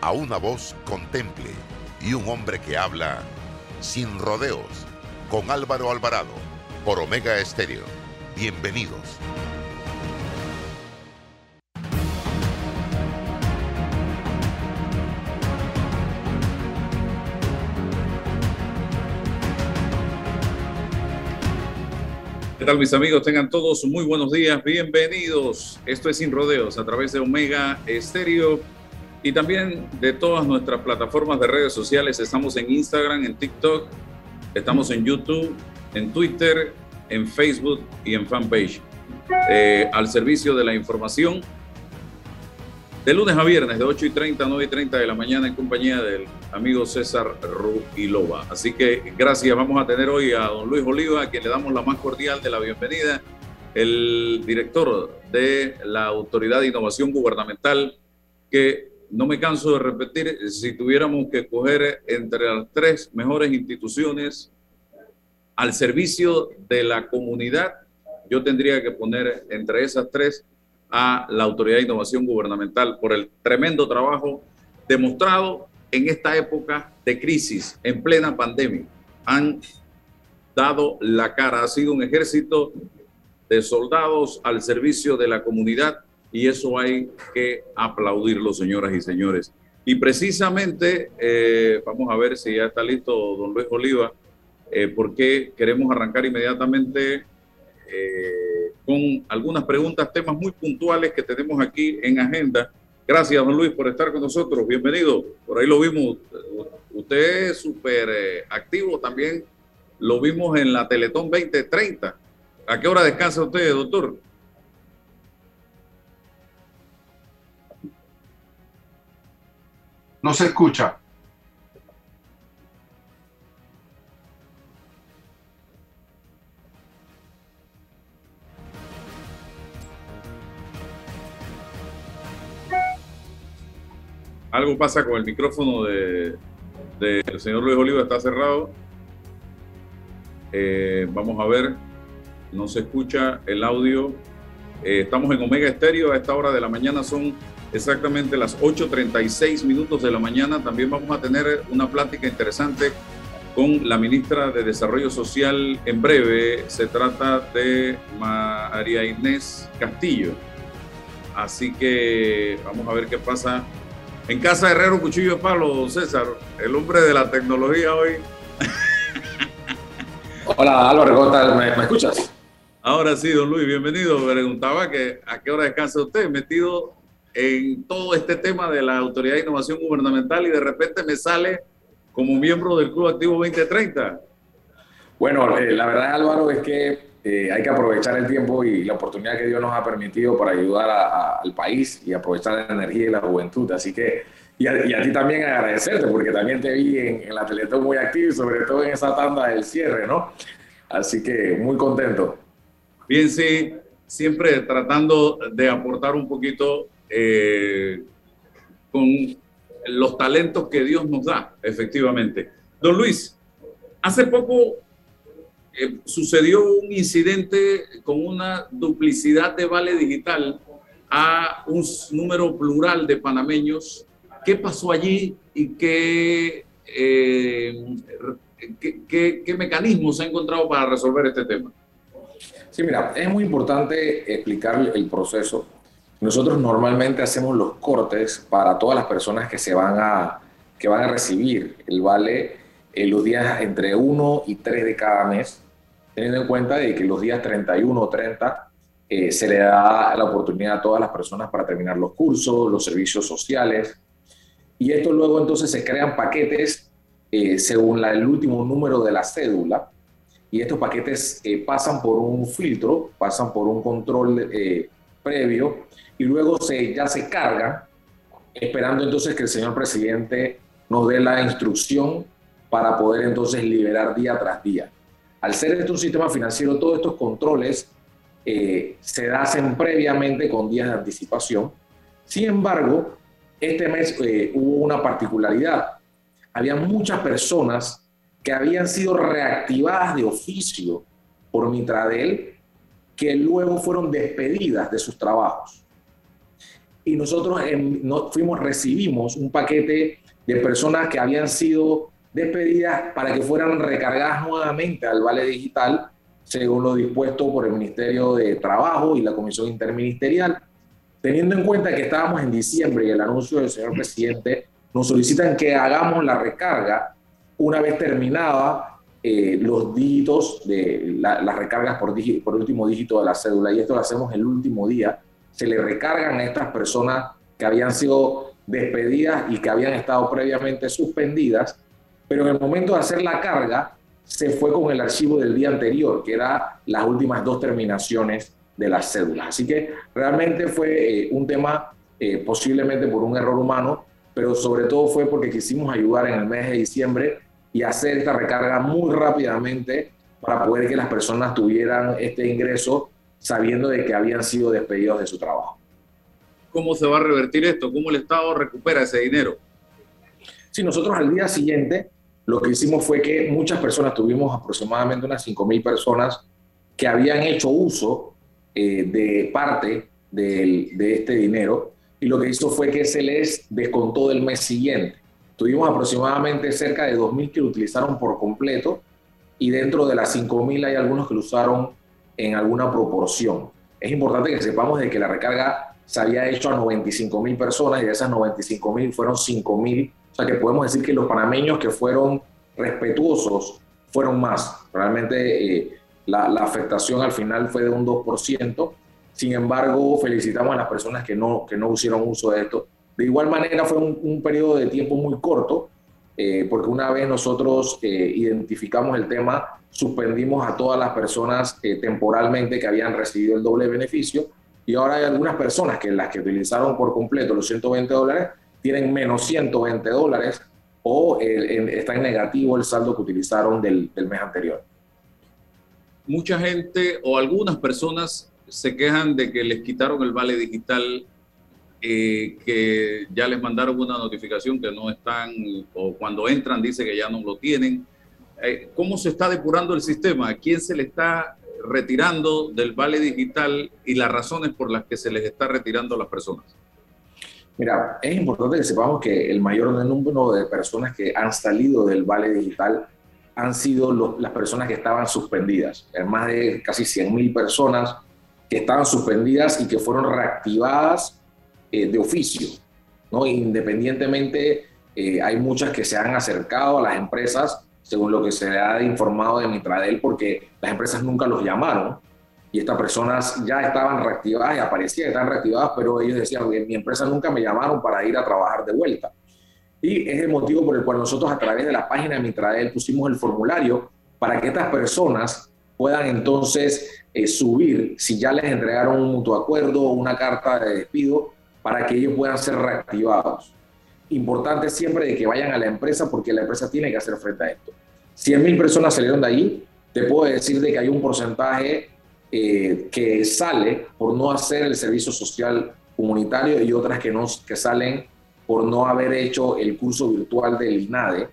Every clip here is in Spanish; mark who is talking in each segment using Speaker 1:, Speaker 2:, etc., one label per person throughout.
Speaker 1: a una voz contemple y un hombre que habla sin rodeos con Álvaro Alvarado por Omega Estéreo. Bienvenidos.
Speaker 2: ¿Qué tal mis amigos? Tengan todos muy buenos días, bienvenidos. Esto es Sin Rodeos a través de Omega Estéreo y también de todas nuestras plataformas de redes sociales. Estamos en Instagram, en TikTok, estamos en YouTube, en Twitter, en Facebook y en fanpage. Eh, al servicio de la información de lunes a viernes de 8 y 30 a 9 y 30 de la mañana en compañía del amigo César Loba. Así que gracias, vamos a tener hoy a don Luis Oliva, a quien le damos la más cordial de la bienvenida, el director de la Autoridad de Innovación Gubernamental, que no me canso de repetir, si tuviéramos que escoger entre las tres mejores instituciones al servicio de la comunidad, yo tendría que poner entre esas tres a la Autoridad de Innovación Gubernamental por el tremendo trabajo demostrado en esta época de crisis, en plena pandemia. Han dado la cara, ha sido un ejército de soldados al servicio de la comunidad y eso hay que aplaudirlo, señoras y señores. Y precisamente, eh, vamos a ver si ya está listo don Luis Oliva, eh, porque queremos arrancar inmediatamente eh, con algunas preguntas, temas muy puntuales que tenemos aquí en agenda. Gracias, don Luis, por estar con nosotros. Bienvenido. Por ahí lo vimos. Usted es súper activo también. Lo vimos en la Teletón 2030. ¿A qué hora descansa usted, doctor?
Speaker 3: No se escucha.
Speaker 2: Algo pasa con el micrófono del de, señor Luis Oliva, está cerrado. Eh, vamos a ver, no se escucha el audio. Eh, estamos en Omega Estéreo, a esta hora de la mañana son exactamente las 8.36 minutos de la mañana. También vamos a tener una plática interesante con la ministra de Desarrollo Social en breve. Se trata de María Inés Castillo. Así que vamos a ver qué pasa en casa Herrero, cuchillo de palo, César, el hombre de la tecnología hoy.
Speaker 4: Hola Álvaro, ¿cómo estás? ¿Me, escuchas?
Speaker 2: Ahora sí, don Luis, bienvenido. Me preguntaba que a qué hora descansa usted, metido en todo este tema de la Autoridad de Innovación Gubernamental y de repente me sale como miembro del Club Activo 2030.
Speaker 4: Bueno, eh, la verdad Álvaro es que eh, hay que aprovechar el tiempo y la oportunidad que Dios nos ha permitido para ayudar al país y aprovechar la energía y la juventud. Así que, y a, ti también agradecerte, porque también te vi en, la Teletón muy activo, sobre todo en esa tanda del cierre, ¿no? Así que muy contento.
Speaker 2: Bien, sí, siempre tratando de aportar un poquito eh, con los talentos que Dios nos da, efectivamente. Don Luis, hace poco eh, sucedió un incidente con una duplicidad de vale digital a un número plural de panameños. ¿Qué pasó allí y qué, eh, qué, qué, mecanismos se ha encontrado para resolver este tema?
Speaker 4: Sí, mira, es muy importante explicar el proceso. Nosotros normalmente hacemos los cortes para todas las personas que se van a, que van a recibir el vale en los días entre 1 y 3 de cada mes teniendo en cuenta de que los días 31 o 30 eh, se le da la oportunidad a todas las personas para terminar los cursos, los servicios sociales. Y esto luego entonces se crean paquetes eh, según el último número de la cédula. Y estos paquetes eh, pasan por un filtro, pasan por un control previo y luego se, ya se cargan, esperando entonces que el señor presidente nos dé la instrucción para poder entonces liberar día tras día. Al ser esto un sistema financiero, todos estos controles eh, se hacen previamente con días de anticipación. Sin embargo, este mes eh, hubo una particularidad. Había muchas personas que habían sido reactivadas de oficio por Mitradel que luego fueron despedidas de sus trabajos. Y nosotros fuimos, recibimos un paquete de personas que habían sido despedidas para que fueran recargadas nuevamente al Vale Digital, según lo dispuesto por el Ministerio de Trabajo y la Comisión Interministerial. Teniendo en cuenta que estábamos en diciembre y el anuncio del señor presidente, nos solicitan que hagamos la recarga una vez terminada eh, los dígitos de las recargas por, por último dígito de la cédula. Y esto lo hacemos el último día. Se le recargan a estas personas que habían sido despedidas y que habían estado previamente suspendidas, pero en el momento de hacer la carga se fue con el archivo del día anterior, que era las últimas dos terminaciones de las cédulas. Así que realmente fue eh, un tema eh, posiblemente por un error humano, pero sobre todo fue porque quisimos ayudar en el mes de diciembre y hacer esta recarga muy rápidamente para poder que las personas tuvieran este ingreso sabiendo de que habían sido despedidos de su trabajo.
Speaker 2: ¿Cómo se va a revertir esto? ¿Cómo el Estado recupera ese dinero?
Speaker 4: Sí, nosotros al día siguiente lo que hicimos fue que muchas personas, tuvimos aproximadamente unas 5.000 personas que habían hecho uso eh, de parte de, de este dinero y lo que hizo fue que se les descontó del mes siguiente. Tuvimos aproximadamente cerca de 2.000 que lo utilizaron por completo y dentro de las 5.000 hay algunos que lo usaron en alguna proporción. Es importante que sepamos de que la recarga se había hecho a 95.000 personas y de esas 95.000 fueron 5.000 sea que podemos decir que los panameños que fueron respetuosos fueron más. Realmente eh, la, afectación al final fue de un 2%. Sin embargo, felicitamos a las personas que no, que no hicieron uso de esto. De igual manera, fue un, periodo de tiempo muy corto, eh, porque una vez nosotros eh, identificamos el tema, suspendimos a todas las personas temporalmente que habían recibido el doble beneficio y ahora hay algunas personas que las que utilizaron por completo los 120 dólares tienen menos 120 dólares o está en negativo el saldo que utilizaron del, mes anterior.
Speaker 2: Mucha gente o algunas personas se quejan de que les quitaron el vale digital, eh, que ya les mandaron una notificación que no están, o cuando entran dice que ya no lo tienen. Eh, ¿Cómo se está depurando el sistema? ¿A quién se le está retirando del vale digital y las razones por las que se les está retirando a las personas?
Speaker 4: Mira, es importante que sepamos que el mayor número de personas que han salido del Vale Digital han sido las personas que estaban suspendidas. Más de casi 100.000 personas que estaban suspendidas y que fueron reactivadas eh, de oficio. ¿no? Independientemente, eh, hay muchas que se han acercado a las empresas, según lo que se ha informado de Mitradel, porque las empresas nunca los llamaron y estas personas ya estaban reactivadas y aparecían estaban reactivadas, pero ellos decían mi empresa nunca me llamaron para ir a trabajar de vuelta. Y es el motivo por el cual nosotros a través de la página de Mitrael pusimos el formulario para que estas personas puedan entonces eh, subir, si ya les entregaron un mutuo acuerdo o una carta de despido, para que ellos puedan ser reactivados. Importante siempre de que vayan a la empresa porque la empresa tiene que hacer frente a esto. 100 mil personas salieron de allí, te puedo decir de que hay un porcentaje eh, que sale por no hacer el servicio social comunitario y otras que, no, que salen por no haber hecho el curso virtual del INADE,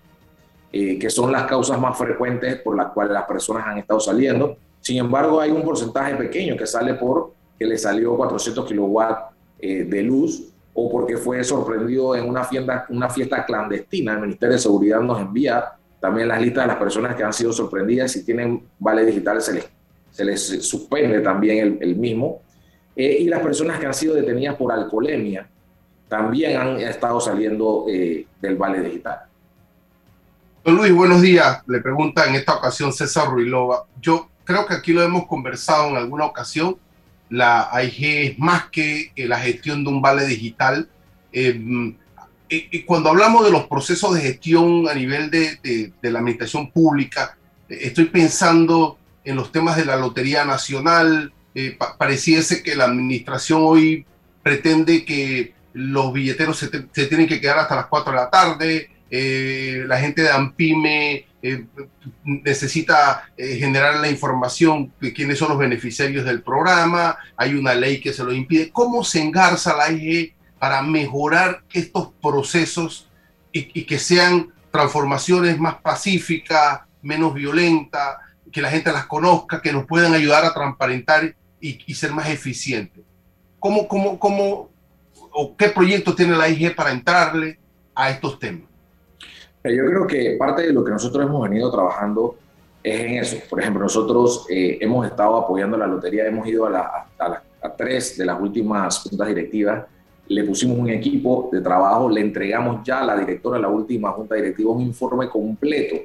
Speaker 4: eh, que son las causas más frecuentes por las cuales las personas han estado saliendo. Sin embargo, hay un porcentaje pequeño que sale por que le salió 400 kilowatts eh, de luz o porque fue sorprendido en una fiesta, una fiesta clandestina. El Ministerio de Seguridad nos envía también las listas de las personas que han sido sorprendidas. Si tienen vale digital, se les se les suspende también el, mismo. Eh, y las personas que han sido detenidas por alcoholemia también han estado saliendo eh, del Vale Digital.
Speaker 3: Don Luis, buenos días. Le pregunta en esta ocasión César Ruilova. Yo creo que aquí lo hemos conversado en alguna ocasión. La AIG es más que la gestión de un vale digital. Eh, cuando hablamos de los procesos de gestión a nivel de, de, la administración pública, estoy pensando en los temas de la Lotería Nacional. Eh, pareciese que la administración hoy pretende que los billeteros se, tienen que quedar hasta las 4 de la tarde, eh, la gente de AMPIME eh, necesita eh, generar la información de quiénes son los beneficiarios del programa, hay una ley que se lo impide. ¿Cómo se engarza la AIG para mejorar estos procesos y, que sean transformaciones más pacíficas, menos violentas, que la gente las conozca, que nos puedan ayudar a transparentar y, ser más eficientes? ¿Cómo, cómo, cómo, o qué proyectos tiene la AIG para entrarle a estos temas?
Speaker 4: Yo creo que parte de lo que nosotros hemos venido trabajando es en eso. Por ejemplo, nosotros eh, hemos estado apoyando la lotería, hemos ido a, a, tres de las últimas juntas directivas, le pusimos un equipo de trabajo, le entregamos ya a la directora de la última junta directiva un informe completo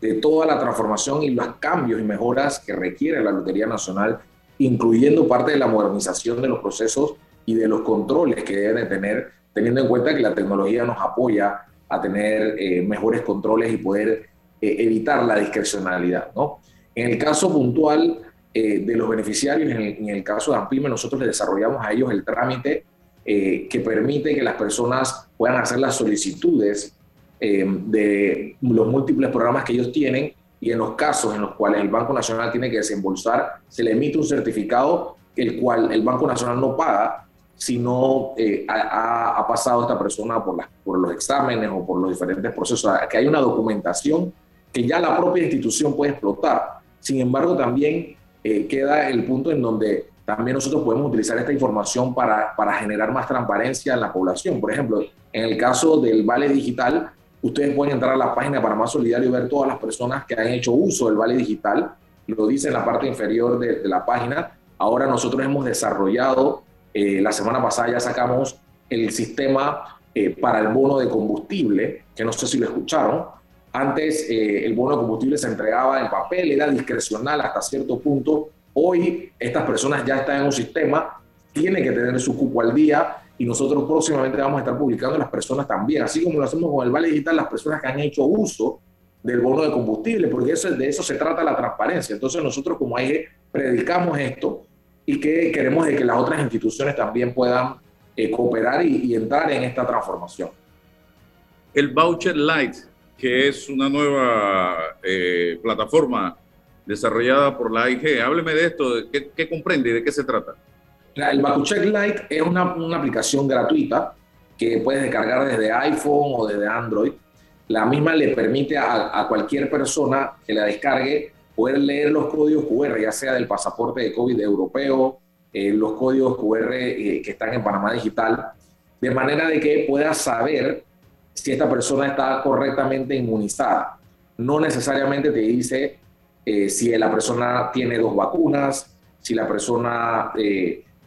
Speaker 4: de toda la transformación y los cambios y mejoras que requiere la Lotería Nacional, incluyendo parte de la modernización de los procesos y de los controles que deben tener, teniendo en cuenta que la tecnología nos apoya a tener eh, mejores controles y poder eh, evitar la discrecionalidad. ¿no? En el caso puntual eh, de los beneficiarios, en el, caso de AMPIME, nosotros le desarrollamos a ellos el trámite que permite que las personas puedan hacer las solicitudes de los múltiples programas que ellos tienen y en los casos en los cuales el Banco Nacional tiene que desembolsar, se le emite un certificado el cual el Banco Nacional no paga si no eh, ha, pasado esta persona por, por los exámenes o por los diferentes procesos, que hay una documentación que ya la propia institución puede explotar. Sin embargo, también eh, queda el punto en donde también nosotros podemos utilizar esta información para, para generar más transparencia en la población. Por ejemplo, en el caso del Vale Digital, ustedes pueden entrar a la página de Panamá Solidario y ver todas las personas que han hecho uso del Vale Digital. Lo dice en la parte inferior de, de la página. Ahora nosotros hemos desarrollado eh, la semana pasada ya sacamos el sistema eh, para el bono de combustible, que no sé si lo escucharon. Antes eh, el bono de combustible se entregaba en papel, era discrecional hasta cierto punto. Hoy estas personas ya están en un sistema, tienen que tener su cupo al día y nosotros próximamente vamos a estar publicando las personas también, así como lo hacemos con el Vale Digital, las personas que han hecho uso del bono de combustible, porque eso, de eso se trata la transparencia. Entonces nosotros como AIG predicamos esto y que queremos de que las otras instituciones también puedan eh, cooperar y, entrar en esta transformación.
Speaker 2: El Voucher Lite, que es una nueva eh, plataforma desarrollada por la AIG, hábleme de esto, ¿qué, comprende y de qué se trata?
Speaker 4: El Voucher Lite es una, una aplicación gratuita que puedes descargar desde iPhone o desde Android. La misma le permite a, a cualquier persona que la descargue poder leer los códigos QR, ya sea del pasaporte de COVID europeo, eh, los códigos QR eh, que están en Panamá Digital, de manera de que pueda saber si esta persona está correctamente inmunizada. No necesariamente te dice eh, si la persona tiene dos vacunas, si la persona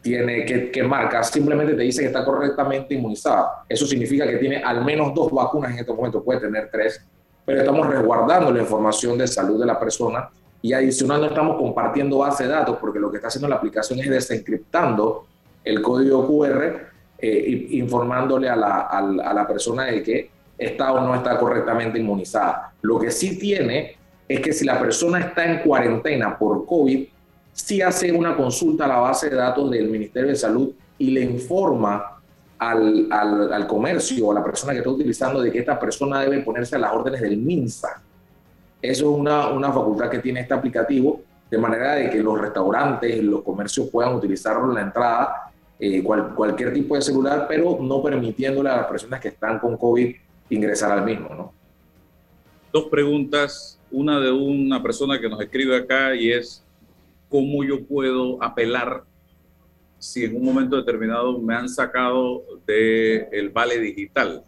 Speaker 4: tiene qué, qué marca, simplemente te dice que está correctamente inmunizada. Eso significa que tiene al menos dos vacunas en este momento, puede tener tres, pero estamos resguardando la información de salud de la persona y adicional no estamos compartiendo base de datos porque lo que está haciendo la aplicación es desencriptando el código QR, eh, informándole a la, a, la, persona de que está o no está correctamente inmunizada. Lo que sí tiene es que si la persona está en cuarentena por COVID, sí hace una consulta a la base de datos del Ministerio de Salud y le informa al, al, al comercio o a la persona que está utilizando de que esta persona debe ponerse a las órdenes del MINSA eso es una, una facultad que tiene este aplicativo, de manera de que los restaurantes los comercios puedan utilizarlo en la entrada, eh, cualquier tipo de celular, pero no permitiéndole a las personas que están con COVID ingresar al mismo. ¿no?
Speaker 2: Dos preguntas, una de una persona que nos escribe acá y es, ¿cómo yo puedo apelar si en un momento determinado me han sacado del el vale digital?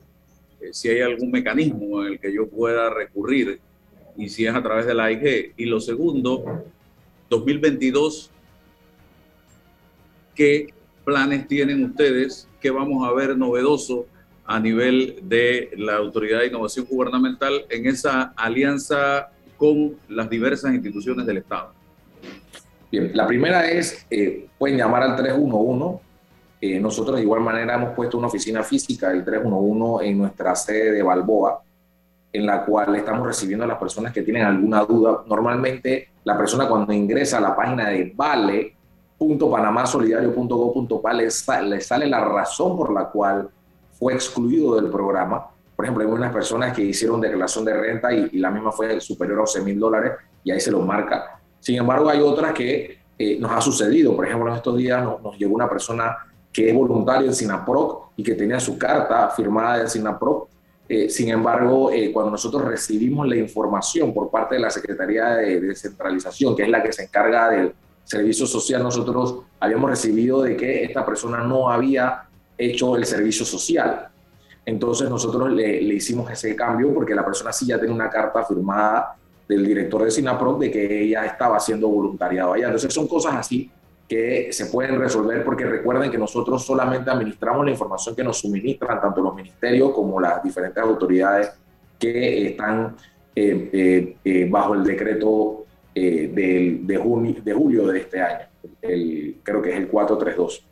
Speaker 2: Eh, si hay algún mecanismo en el que yo pueda recurrir y si es a través de la AIG. Y lo segundo, 2022, ¿qué planes tienen ustedes? ¿Qué vamos a ver novedoso a nivel de la Autoridad de Innovación Gubernamental en esa alianza con las diversas instituciones del Estado?
Speaker 4: Bien, la primera es, eh, pueden llamar al 311. Eh, nosotros de igual manera hemos puesto una oficina física del 311 en nuestra sede de Balboa en la cual estamos recibiendo a las personas que tienen alguna duda. Normalmente la persona cuando ingresa a la página de vale.panamasolidario.gov.pa le, le sale la razón por la cual fue excluido del programa por ejemplo, hay unas personas que hicieron declaración de renta y, la misma fue superior a 11 mil dólares y ahí se lo marca. Sin embargo, hay otras que eh, nos ha sucedido. Por ejemplo, en estos días nos, llegó una persona que es voluntario del SINAPROC y que tenía su carta firmada del SINAPROC. Eh, sin embargo, eh, cuando nosotros recibimos la información por parte de la Secretaría de Descentralización, que es la que se encarga del servicio social, nosotros habíamos recibido de que esta persona no había hecho el servicio social. Entonces nosotros le, hicimos ese cambio porque la persona sí ya tiene una carta firmada del director de SINAPRO de que ella estaba haciendo voluntariado allá. Entonces son cosas así que se pueden resolver porque recuerden que nosotros solamente administramos la información que nos suministran tanto los ministerios como las diferentes autoridades que están eh, eh, eh, bajo el decreto de, junio, de julio de este año, creo que es el 432.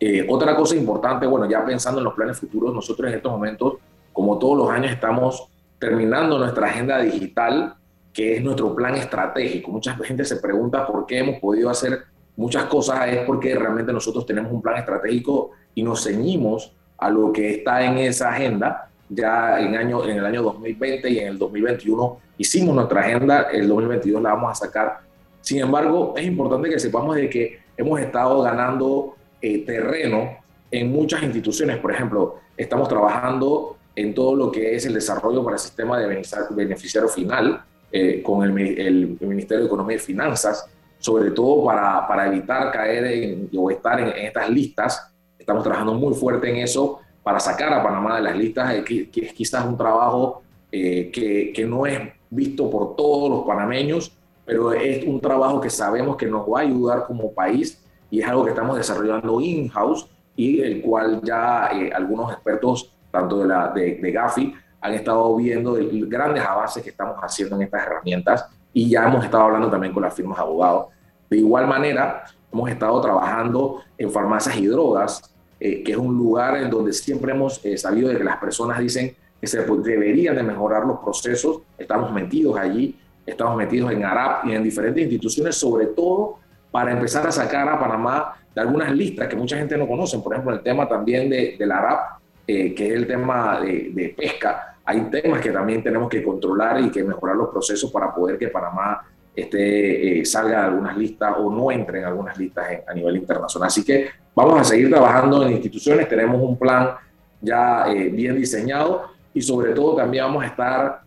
Speaker 4: Eh, otra cosa importante, bueno, ya pensando en los planes futuros, nosotros en estos momentos, como todos los años, estamos terminando nuestra agenda digital, que es nuestro plan estratégico. Mucha gente se pregunta por qué hemos podido hacer muchas cosas, es porque realmente nosotros tenemos un plan estratégico y nos ceñimos a lo que está en esa agenda. Ya en, año, en el año 2020 y en el 2021 hicimos nuestra agenda, el 2022 la vamos a sacar. Sin embargo, es importante que sepamos de que hemos estado ganando eh, terreno en muchas instituciones. Por ejemplo, estamos trabajando en todo lo que es el desarrollo para el sistema de beneficiario final eh, con el, Ministerio de Economía y Finanzas, sobre todo para, para evitar caer en, o estar en, estas listas. Estamos trabajando muy fuerte en eso para sacar a Panamá de las listas, eh, es quizás un trabajo que, que no es visto por todos los panameños, pero es un trabajo que sabemos que nos va a ayudar como país y es algo que estamos desarrollando in-house y el cual ya eh, algunos expertos, tanto de, la, de, Gafi, han estado viendo el, grandes avances que estamos haciendo en estas herramientas y ya hemos estado hablando también con las firmas de abogados. De igual manera, hemos estado trabajando en farmacias y drogas, eh, que es un lugar en donde siempre hemos eh, sabido de que las personas dicen que se deberían de mejorar los procesos. Estamos metidos allí, estamos metidos en ARAP y en diferentes instituciones, sobre todo para empezar a sacar a Panamá de algunas listas que mucha gente no conoce. Por ejemplo, el tema también de, la ARAP, eh, que es el tema de, pesca. Hay temas que también tenemos que controlar y que mejorar los procesos para poder que Panamá esté, eh, salga de algunas listas o no entre en algunas listas a nivel internacional. Así que vamos a seguir trabajando en instituciones, tenemos un plan ya eh, bien diseñado y sobre todo también vamos a estar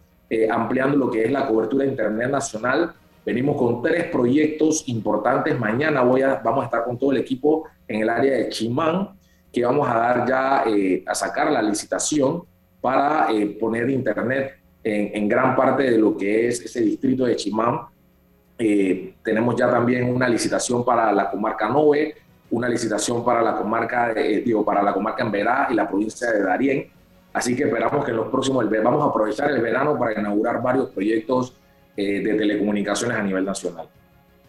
Speaker 4: ampliando lo que es la cobertura Internet nacional Venimos con tres proyectos importantes. Mañana voy a, vamos a estar con todo el equipo en el área de Chimán, que vamos a dar ya eh, a sacar la licitación para eh, poner internet en, gran parte de lo que es ese distrito de Chimán. Eh, tenemos ya también una licitación para la comarca Nove, una licitación para la comarca, digo, para la comarca Enverá y la provincia de Darién. Así que esperamos que en los próximos, vamos a aprovechar el verano para inaugurar varios proyectos eh, de telecomunicaciones a nivel nacional.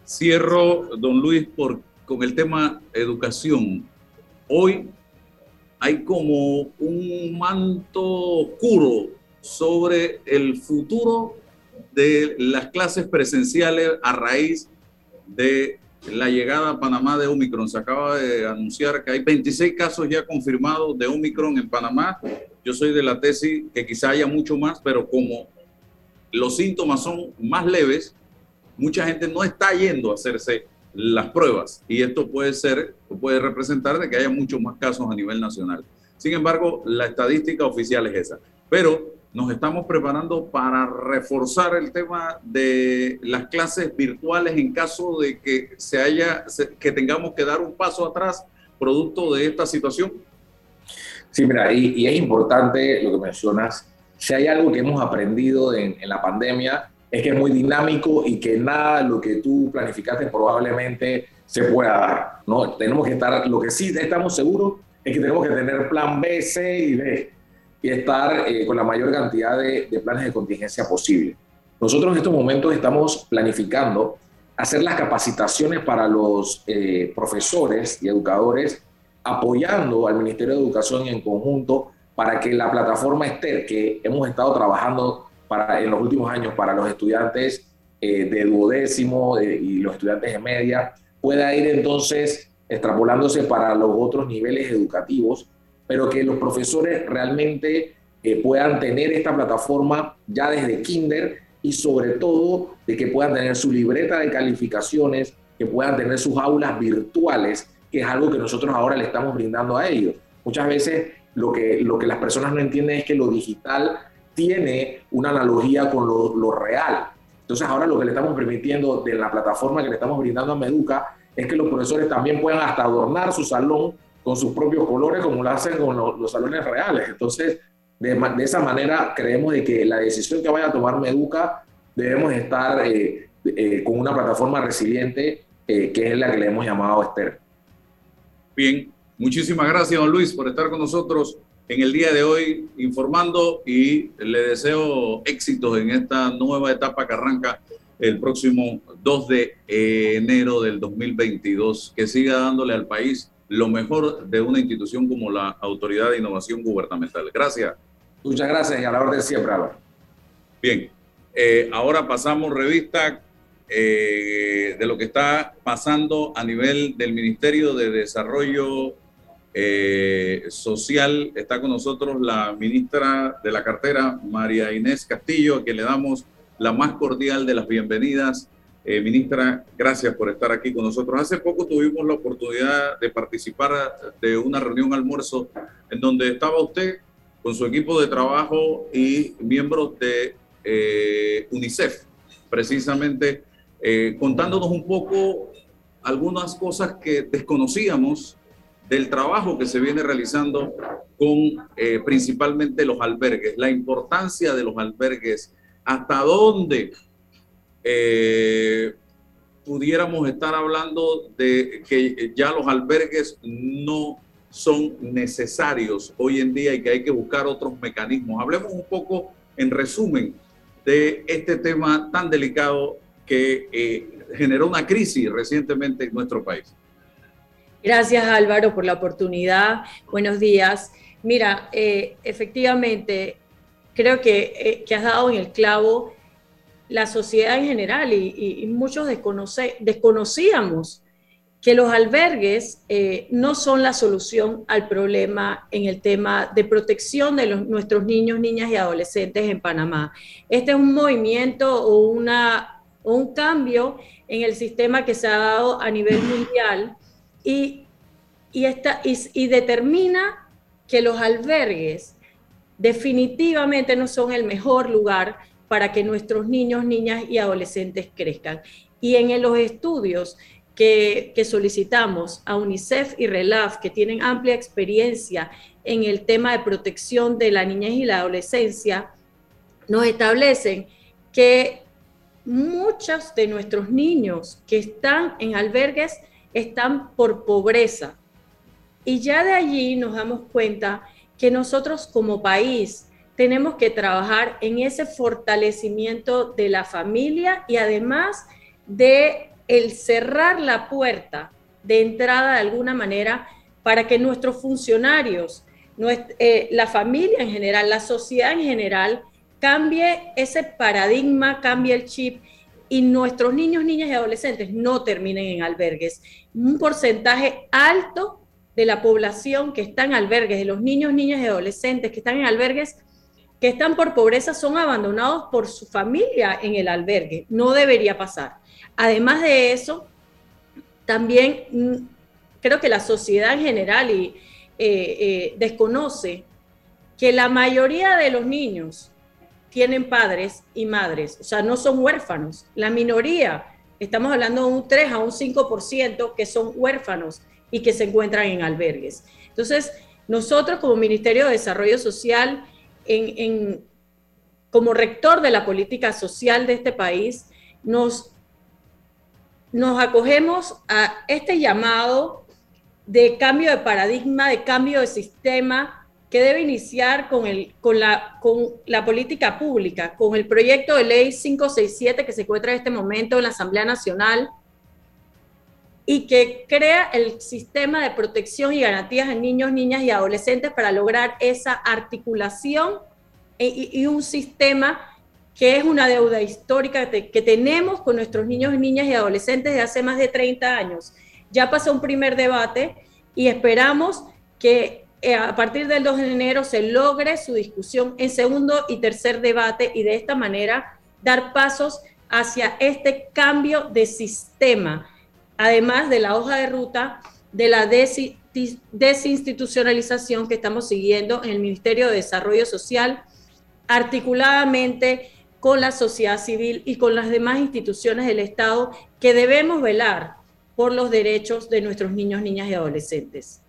Speaker 2: Cierro, don Luis, por, con el tema educación. Hoy hay como un manto oscuro sobre el futuro de las clases presenciales a raíz de la llegada a Panamá de Omicron. Se acaba de anunciar que hay 26 casos ya confirmados de Omicron en Panamá. Yo soy de la tesis que quizá haya mucho más, pero como los síntomas son más leves, mucha gente no está yendo a hacerse las pruebas y esto puede ser, puede representar de que haya muchos más casos a nivel nacional. Sin embargo, la estadística oficial es esa. Pero nos estamos preparando para reforzar el tema de las clases virtuales en caso de que se haya, que tengamos que dar un paso atrás producto de esta situación.
Speaker 4: Sí, mira, y, es importante lo que mencionas si hay algo que hemos aprendido en, la pandemia es que es muy dinámico y que nada lo que tú planificaste probablemente se pueda dar. ¿no? Tenemos que estar, lo que sí estamos seguros es que tenemos que tener plan B, C y D y estar eh, con la mayor cantidad de, planes de contingencia posible. Nosotros en estos momentos estamos planificando hacer las capacitaciones para los eh, profesores y educadores apoyando al Ministerio de Educación en conjunto para que la plataforma Esther, que hemos estado trabajando para, en los últimos años para los estudiantes eh, de duodécimo y los estudiantes de media, pueda ir entonces extrapolándose para los otros niveles educativos, pero que los profesores realmente eh, puedan tener esta plataforma ya desde kinder y sobre todo de que puedan tener su libreta de calificaciones, que puedan tener sus aulas virtuales, que es algo que nosotros ahora le estamos brindando a ellos. Muchas veces lo que, lo que las personas no entienden es que lo digital tiene una analogía con lo, lo real. Entonces ahora lo que le estamos permitiendo de la plataforma que le estamos brindando a Meduca es que los profesores también puedan hasta adornar su salón con sus propios colores como lo hacen con los, salones reales. Entonces, de, esa manera creemos de que la decisión que vaya a tomar Meduca debemos estar eh, eh, con una plataforma resiliente eh, que es la que le hemos llamado Esther.
Speaker 2: Bien, muchísimas gracias, don Luis, por estar con nosotros en el día de hoy informando y le deseo éxitos en esta nueva etapa que arranca el próximo 2 de enero del 2022, que siga dándole al país lo mejor de una institución como la Autoridad de Innovación Gubernamental. Gracias.
Speaker 4: Muchas gracias y a la orden siempre, Álvaro.
Speaker 2: Bien, eh, ahora pasamos revista eh, de lo que está pasando a nivel del Ministerio de Desarrollo eh, Social. Está con nosotros la ministra de la cartera, María Inés Castillo, a quien le damos la más cordial de las bienvenidas. Eh, ministra, gracias por estar aquí con nosotros. Hace poco tuvimos la oportunidad de participar de una reunión almuerzo en donde estaba usted con su equipo de trabajo y miembros de eh, UNICEF, precisamente eh, contándonos un poco algunas cosas que desconocíamos del trabajo que se viene realizando con principalmente los albergues, la importancia de los albergues hasta dónde eh, pudiéramos estar hablando de que ya los albergues no son necesarios hoy en día y que hay que buscar otros mecanismos. Hablemos un poco, en resumen, de este tema tan delicado que eh, generó una crisis recientemente en nuestro país.
Speaker 5: Gracias Álvaro por la oportunidad. Buenos días. Mira, eh, efectivamente, creo que, eh, que, has dado en el clavo la sociedad en general y, muchos desconocíamos que los albergues eh, no son la solución al problema en el tema de protección de los, nuestros niños, niñas y adolescentes en Panamá. Este es un movimiento o, una, o un cambio en el sistema que se ha dado a nivel mundial y, y, y determina que los albergues definitivamente no son el mejor lugar para que nuestros niños, niñas y adolescentes crezcan. Y en los estudios que, solicitamos a UNICEF y RELAF, que tienen amplia experiencia en el tema de protección de la niñez y la adolescencia, nos establecen que muchos de nuestros niños que están en albergues están por pobreza. Y ya de allí nos damos cuenta que nosotros como país tenemos que trabajar en ese fortalecimiento de la familia y además de el cerrar la puerta de entrada de alguna manera para que nuestros funcionarios, eh, la familia en general, la sociedad en general, cambie ese paradigma, cambie el chip y nuestros niños, niñas y adolescentes no terminen en albergues. Un porcentaje alto de la población que está en albergues, de los niños, niñas y adolescentes que están en albergues, que están por pobreza, son abandonados por su familia en el albergue. No debería pasar. Además de eso, también mm, creo que la sociedad en general y, eh, eh, desconoce que la mayoría de los niños tienen padres y madres, o sea, no son huérfanos. La minoría, estamos hablando de un 3 a un 5% que son huérfanos y que se encuentran en albergues. Entonces, nosotros como Ministerio de Desarrollo Social, como rector de la política social de este país, nos acogemos a este llamado de cambio de paradigma, de cambio de sistema que debe iniciar con, el, con, la, con la política pública, con el proyecto de ley 567 que se encuentra en este momento en la Asamblea Nacional, y que crea el sistema de protección y garantías en niños, niñas y adolescentes para lograr esa articulación e, y, un sistema que es una deuda histórica que tenemos con nuestros niños, niñas y adolescentes de hace más de 30 años. Ya pasó un primer debate y esperamos que eh, a partir del 2 de enero se logre su discusión en segundo y tercer debate y de esta manera dar pasos hacia este cambio de sistema, además de la hoja de ruta de la desinstitucionalización que estamos siguiendo en el Ministerio de Desarrollo Social, articuladamente con la sociedad civil y con las demás instituciones del Estado que debemos velar por los derechos de nuestros niños, niñas y adolescentes.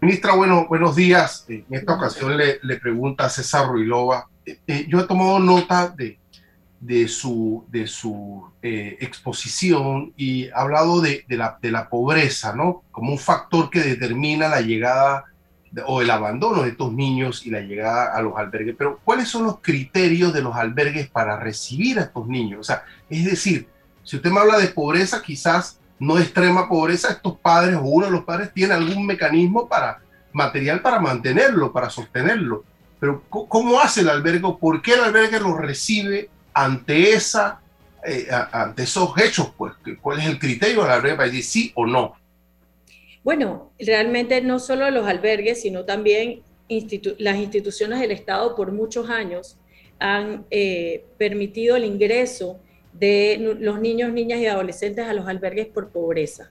Speaker 3: Ministra, bueno, buenos días. En esta ocasión le, le pregunta a César Ruilova. Eh, eh, yo he tomado nota de, de su, de su eh, exposición y ha hablado de, de, la, de la pobreza, ¿no? Como un factor que determina la llegada o el abandono de estos niños y la llegada a los albergues. Pero, ¿cuáles son los criterios de los albergues para recibir a estos niños? O sea, es decir, si usted me habla de pobreza, quizás no extrema pobreza, estos padres o uno de los padres tiene algún mecanismo para material para mantenerlo, para sostenerlo. Pero, ¿cómo hace el albergue? ¿Por qué el albergue lo recibe ante, esa, eh, ante esos hechos? Pues, ¿Cuál es el criterio del albergue para decir sí o no?
Speaker 5: Bueno, realmente no solo los albergues, sino también las instituciones del Estado por muchos años han eh, permitido el ingreso de los niños, niñas y adolescentes a los albergues por pobreza.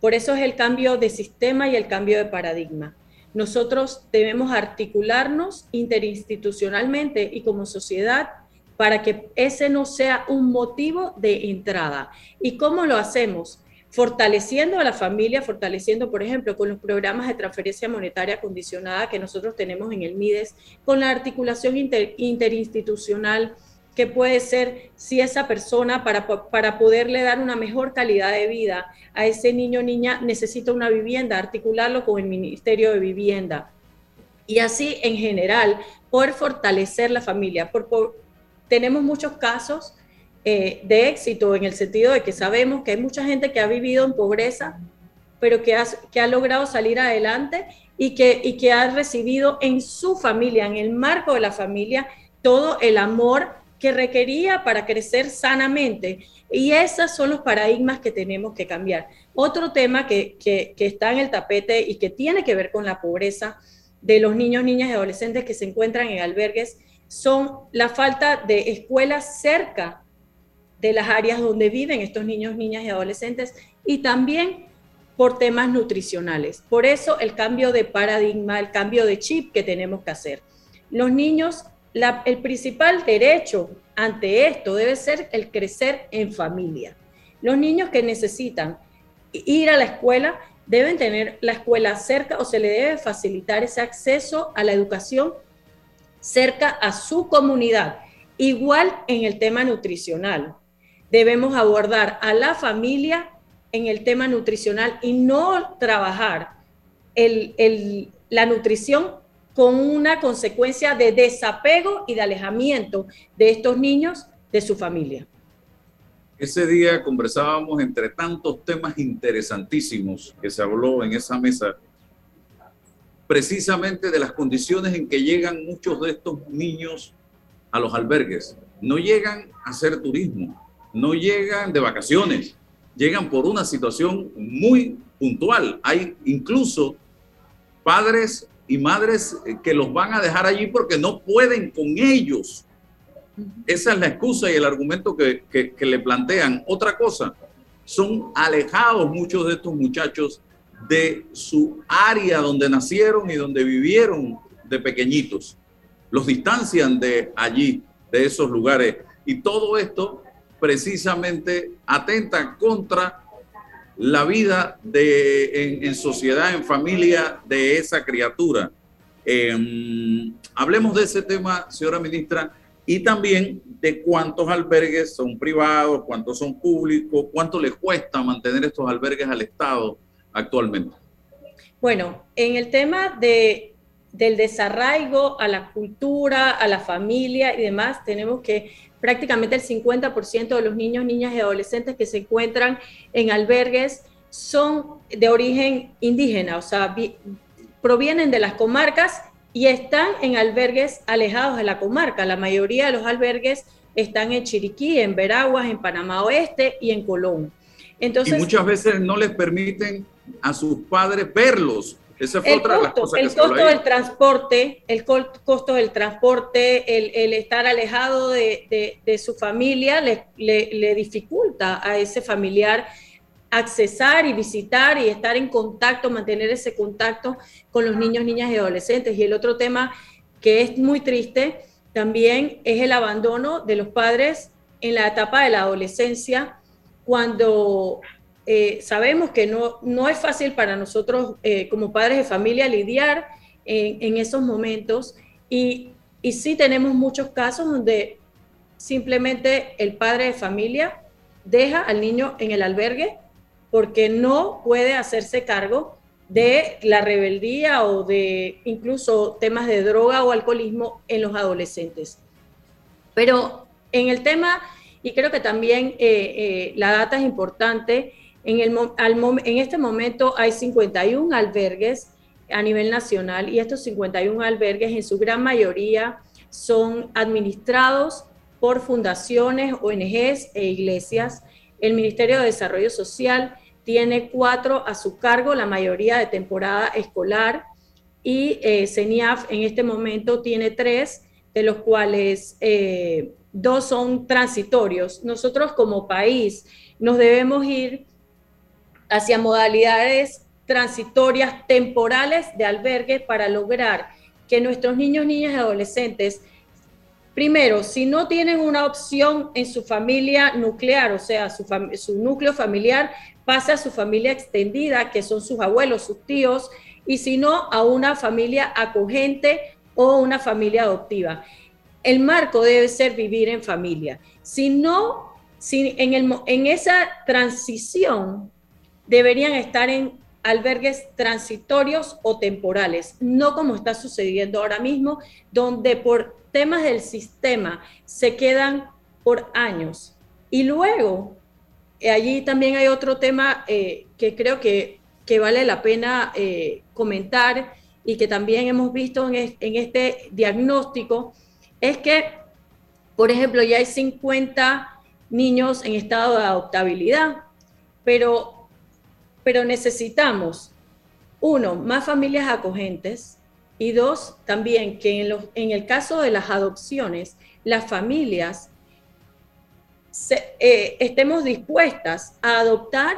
Speaker 5: Por eso es el cambio de sistema y el cambio de paradigma. Nosotros debemos articularnos interinstitucionalmente y como sociedad para que ese no sea un motivo de entrada. ¿Y cómo lo hacemos? fortaleciendo a la familia, fortaleciendo, por ejemplo, con los programas de transferencia monetaria condicionada que nosotros tenemos en el MIDES, con la articulación interinstitucional que puede ser si esa persona para, para poderle dar una mejor calidad de vida a ese niño o niña necesita una vivienda, articularlo con el Ministerio de Vivienda. Y así en general, poder fortalecer la familia. tenemos muchos casos eh, de éxito en el sentido de que sabemos que hay mucha gente que ha vivido en pobreza, pero que ha, que ha logrado salir adelante y que, y que ha recibido en su familia, en el marco de la familia, todo el amor que requería para crecer sanamente. Y esos son los paradigmas que tenemos que cambiar. Otro tema que, que, que, está en el tapete y que tiene que ver con la pobreza de los niños, niñas y adolescentes que se encuentran en albergues son la falta de escuelas cerca de las áreas donde viven estos niños, niñas y adolescentes y también por temas nutricionales. Por eso el cambio de paradigma, el cambio de chip que tenemos que hacer. Los niños, el principal derecho ante esto debe ser el crecer en familia. Los niños que necesitan ir a la escuela deben tener la escuela cerca o se le debe facilitar ese acceso a la educación cerca a su comunidad. Igual en el tema nutricional debemos abordar a la familia en el tema nutricional y no trabajar la nutrición con una consecuencia de desapego y de alejamiento de estos niños de su familia.
Speaker 2: Ese día conversábamos entre tantos temas interesantísimos que se habló en esa mesa, precisamente de las condiciones en que llegan muchos de estos niños a los albergues. No llegan a hacer turismo, no llegan de vacaciones, llegan por una situación muy puntual. Hay incluso padres y madres eh, que los van a dejar allí porque no pueden con ellos. Esa es la excusa y el argumento que, que, le plantean. Otra cosa, son alejados muchos de estos muchachos de su área donde nacieron y donde vivieron de pequeñitos. Los distancian de allí, de esos lugares. Y todo esto precisamente atenta contra la vida de, en, sociedad, en familia de esa criatura. Em, hablemos de ese tema, señora ministra, y también de cuántos albergues son privados, cuántos son públicos, cuánto les cuesta mantener estos albergues al Estado actualmente.
Speaker 5: Bueno, en el tema de, del desarraigo a la cultura, a la familia y demás, tenemos que prácticamente el 50% de los niños, niñas y adolescentes que se encuentran en albergues son de origen indígena, o sea, provienen de las comarcas y están en albergues alejados de la comarca. La mayoría de los albergues están en Chiriquí, en Veraguas, en Panamá Oeste y en Colón.
Speaker 2: Entonces, y muchas veces no les permiten a sus padres verlos
Speaker 5: Esa fue el otra costo, de las cosas el costo del transporte, el costo del transporte, el, estar alejado de, su familia le, le, dificulta a ese familiar accesar y visitar y estar en contacto, mantener ese contacto con los niños, niñas y adolescentes. Y el otro tema que es muy triste también es el abandono de los padres en la etapa de la adolescencia, cuando eh, sabemos que no, no es fácil para nosotros eh, como padres de familia lidiar en, esos momentos y, y sí tenemos muchos casos donde simplemente el padre de familia deja al niño en el albergue porque no puede hacerse cargo de la rebeldía o de incluso temas de droga o alcoholismo en los adolescentes. Pero en el tema, y creo que también eh, la data es importante, en, el, en este momento hay 51 albergues a nivel nacional y estos 51 albergues en su gran mayoría son administrados por fundaciones, ONGs e iglesias el Ministerio de Desarrollo Social tiene cuatro a su cargo, la mayoría de temporada escolar, y eh, CENIAF en este momento tiene tres, de los cuales eh, dos son transitorios. Nosotros como país nos debemos ir hacia modalidades transitorias temporales de albergue para lograr que nuestros niños, niñas y adolescentes Primero, si no tienen una opción en su familia nuclear, o sea, su, núcleo familiar, pasa a su familia extendida, que son sus abuelos, sus tíos, y si no, a una familia acogente o una familia adoptiva. El marco debe ser vivir en familia. Si no, si en esa transición deberían estar en albergues transitorios o temporales, no como está sucediendo ahora mismo, donde por temas del sistema se quedan por años. Y luego, eh, allí también hay otro tema eh, que creo que, que, vale la pena eh, comentar y que también hemos visto en, en este diagnóstico, es que, por ejemplo, ya hay 50 niños en estado de adoptabilidad, pero, pero necesitamos, uno, más familias acogentes, y dos, también que en, en el caso de las adopciones, las familias eh, estemos dispuestas a adoptar,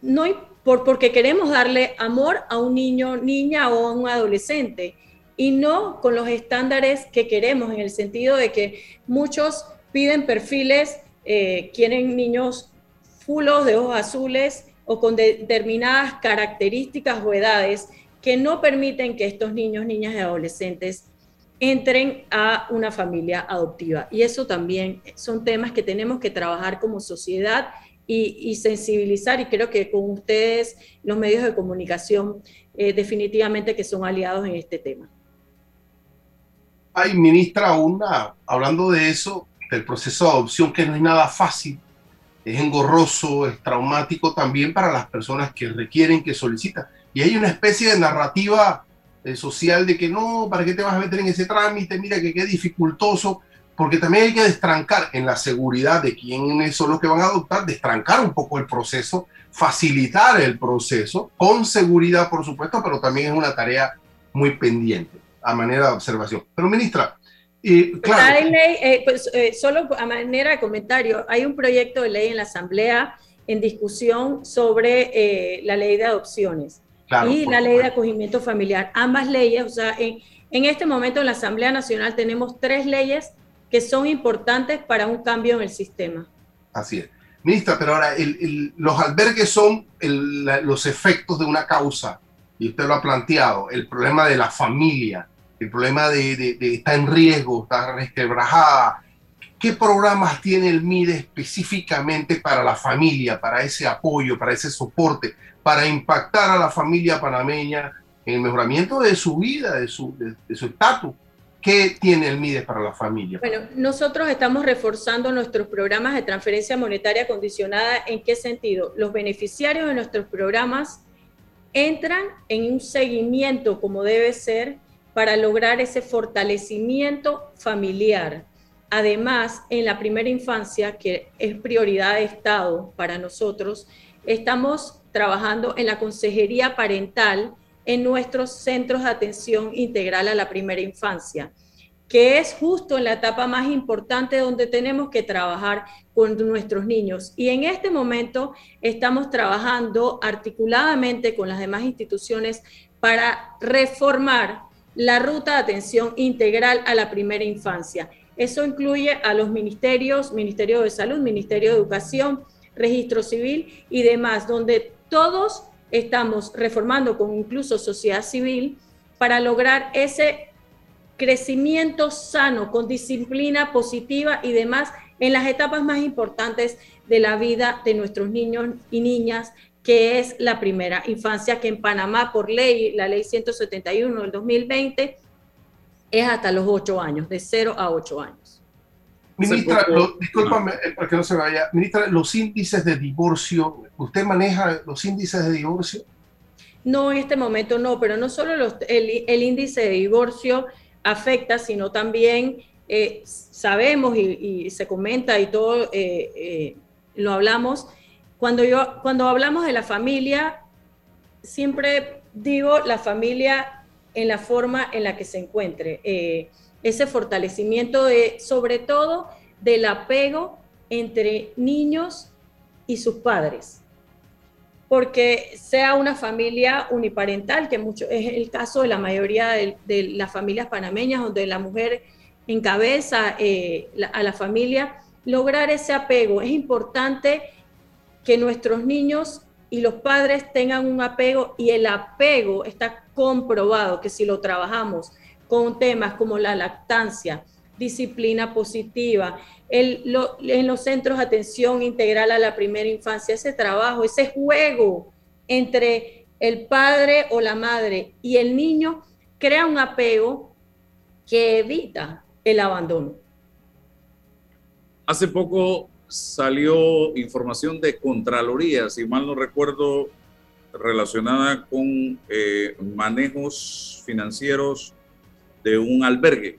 Speaker 5: no por, porque queremos darle amor a un niño, niña o a un adolescente, y no con los estándares que queremos, en el sentido de que muchos piden perfiles, eh, quieren niños fulos de ojos azules o con determinadas características o edades que no permiten que estos niños, niñas y adolescentes entren a una familia adoptiva. Y eso también son temas que tenemos que trabajar como sociedad y, sensibilizar, y creo que con ustedes, los medios de comunicación, eh, definitivamente que son aliados en este tema.
Speaker 3: Ay, ministra, una, hablando de eso, del proceso de adopción, que no es nada fácil, es engorroso, es traumático también para las personas que requieren, que solicitan. Y hay una especie de narrativa eh, social de que no, ¿para qué te vas a meter en ese trámite? Mira que qué dificultoso, porque también hay que destrancar en la seguridad de quienes son los que van a adoptar, destrancar un poco el proceso, facilitar el proceso, con seguridad, por supuesto, pero también es una tarea muy pendiente a manera de observación. Pero, ministra,
Speaker 5: eh, claro. Eh, pues, solo a manera de comentario, hay un proyecto de ley en la Asamblea en discusión sobre la ley de adopciones y la ley de acogimiento familiar. Ambas leyes, o sea, en, en este momento en la Asamblea Nacional tenemos tres leyes que son importantes para un cambio en el sistema.
Speaker 3: Así es. Ministra, pero ahora los albergues son los efectos de una causa, y usted lo ha planteado, el problema de la familia, el problema de, de, de estar en riesgo, estar resquebrajada. ¿Qué programas tiene el MIDE específicamente para la familia, para ese apoyo, para ese soporte? para impactar a la familia panameña en el mejoramiento de su vida, de su estatus. ¿Qué tiene el MIDES para la familia?
Speaker 5: Bueno, nosotros estamos reforzando nuestros programas de transferencia monetaria condicionada. ¿En qué sentido? Los beneficiarios de nuestros programas entran en un seguimiento como debe ser para lograr ese fortalecimiento familiar. Además, en la primera infancia, que es prioridad de Estado para nosotros, estamos trabajando en la consejería parental en nuestros centros de atención integral a la primera infancia, que es justo en la etapa más importante donde tenemos que trabajar con nuestros niños. Y en este momento estamos trabajando articuladamente con las demás instituciones para reformar la ruta de atención integral a la primera infancia. Eso incluye a los ministerios, Ministerio de Salud, Ministerio de Educación, Registro Civil y demás, donde todos estamos reformando con incluso sociedad civil para lograr ese crecimiento sano, con disciplina positiva y demás en las etapas más importantes de la vida de nuestros niños y niñas, que es la primera infancia, que en Panamá, por ley, la ley 171 del 2020, es hasta los 8 años, de 0 a 8 años.
Speaker 3: Ministra, discúlpame eh, para que no se vaya. Ministra, los índices de divorcio, ¿usted maneja los índices de divorcio?
Speaker 5: No, en este momento no, pero no solo el, índice de divorcio afecta, sino también eh, sabemos y, se comenta y todo eh, lo hablamos. Cuando, yo, cuando hablamos de la familia, siempre digo la familia en la forma en la que se encuentre ese fortalecimiento de, sobre todo, del apego entre niños y sus padres. Porque sea una familia uniparental, que mucho, es el caso de la mayoría de, las familias panameñas, donde la mujer encabeza eh, a la familia, lograr ese apego. Es importante que nuestros niños y los padres tengan un apego y el apego está comprobado que si lo trabajamos con temas como la lactancia, disciplina positiva, en los centros de atención integral a la primera infancia, ese trabajo, ese juego entre el padre o la madre y el niño crea un apego que evita el abandono.
Speaker 2: Hace poco salió información de Contraloría, si mal no recuerdo, relacionada con eh, manejos financieros de un albergue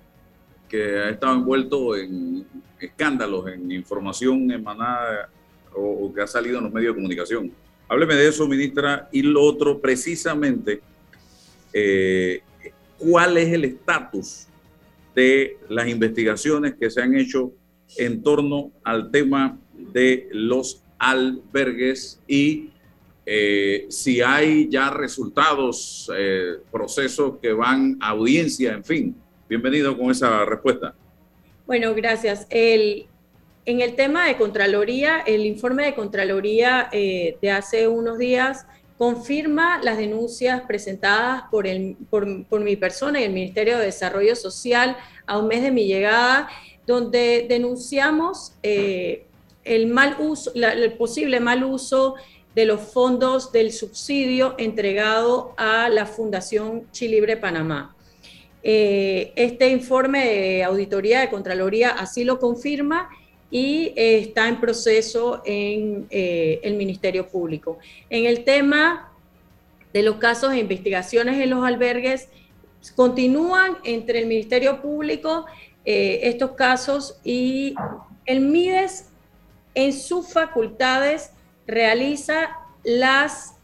Speaker 2: que ha estado envuelto en escándalos, en información emanada o, que ha salido en los medios de comunicación. Hábleme de eso, ministra. Y lo otro, precisamente, eh, ¿cuál es el estatus de las investigaciones que se han hecho en torno al tema de los albergues y eh, si hay ya resultados, eh, procesos que van a audiencia, en fin. Bienvenido con esa respuesta.
Speaker 5: Bueno, gracias. El, en el tema de Contraloría, el informe de Contraloría eh, de hace unos días confirma las denuncias presentadas por, el, por, mi persona y el Ministerio de Desarrollo Social a un mes de mi llegada, donde denunciamos el mal uso, el posible mal uso de los fondos del subsidio entregado a la Fundación Chilibre Panamá. Eh, este informe de auditoría de Contraloría así lo confirma y eh, está en proceso en eh, el Ministerio Público. En el tema de los casos de investigaciones en los albergues, continúan entre el Ministerio Público estos casos y el MIDES en sus facultades realiza las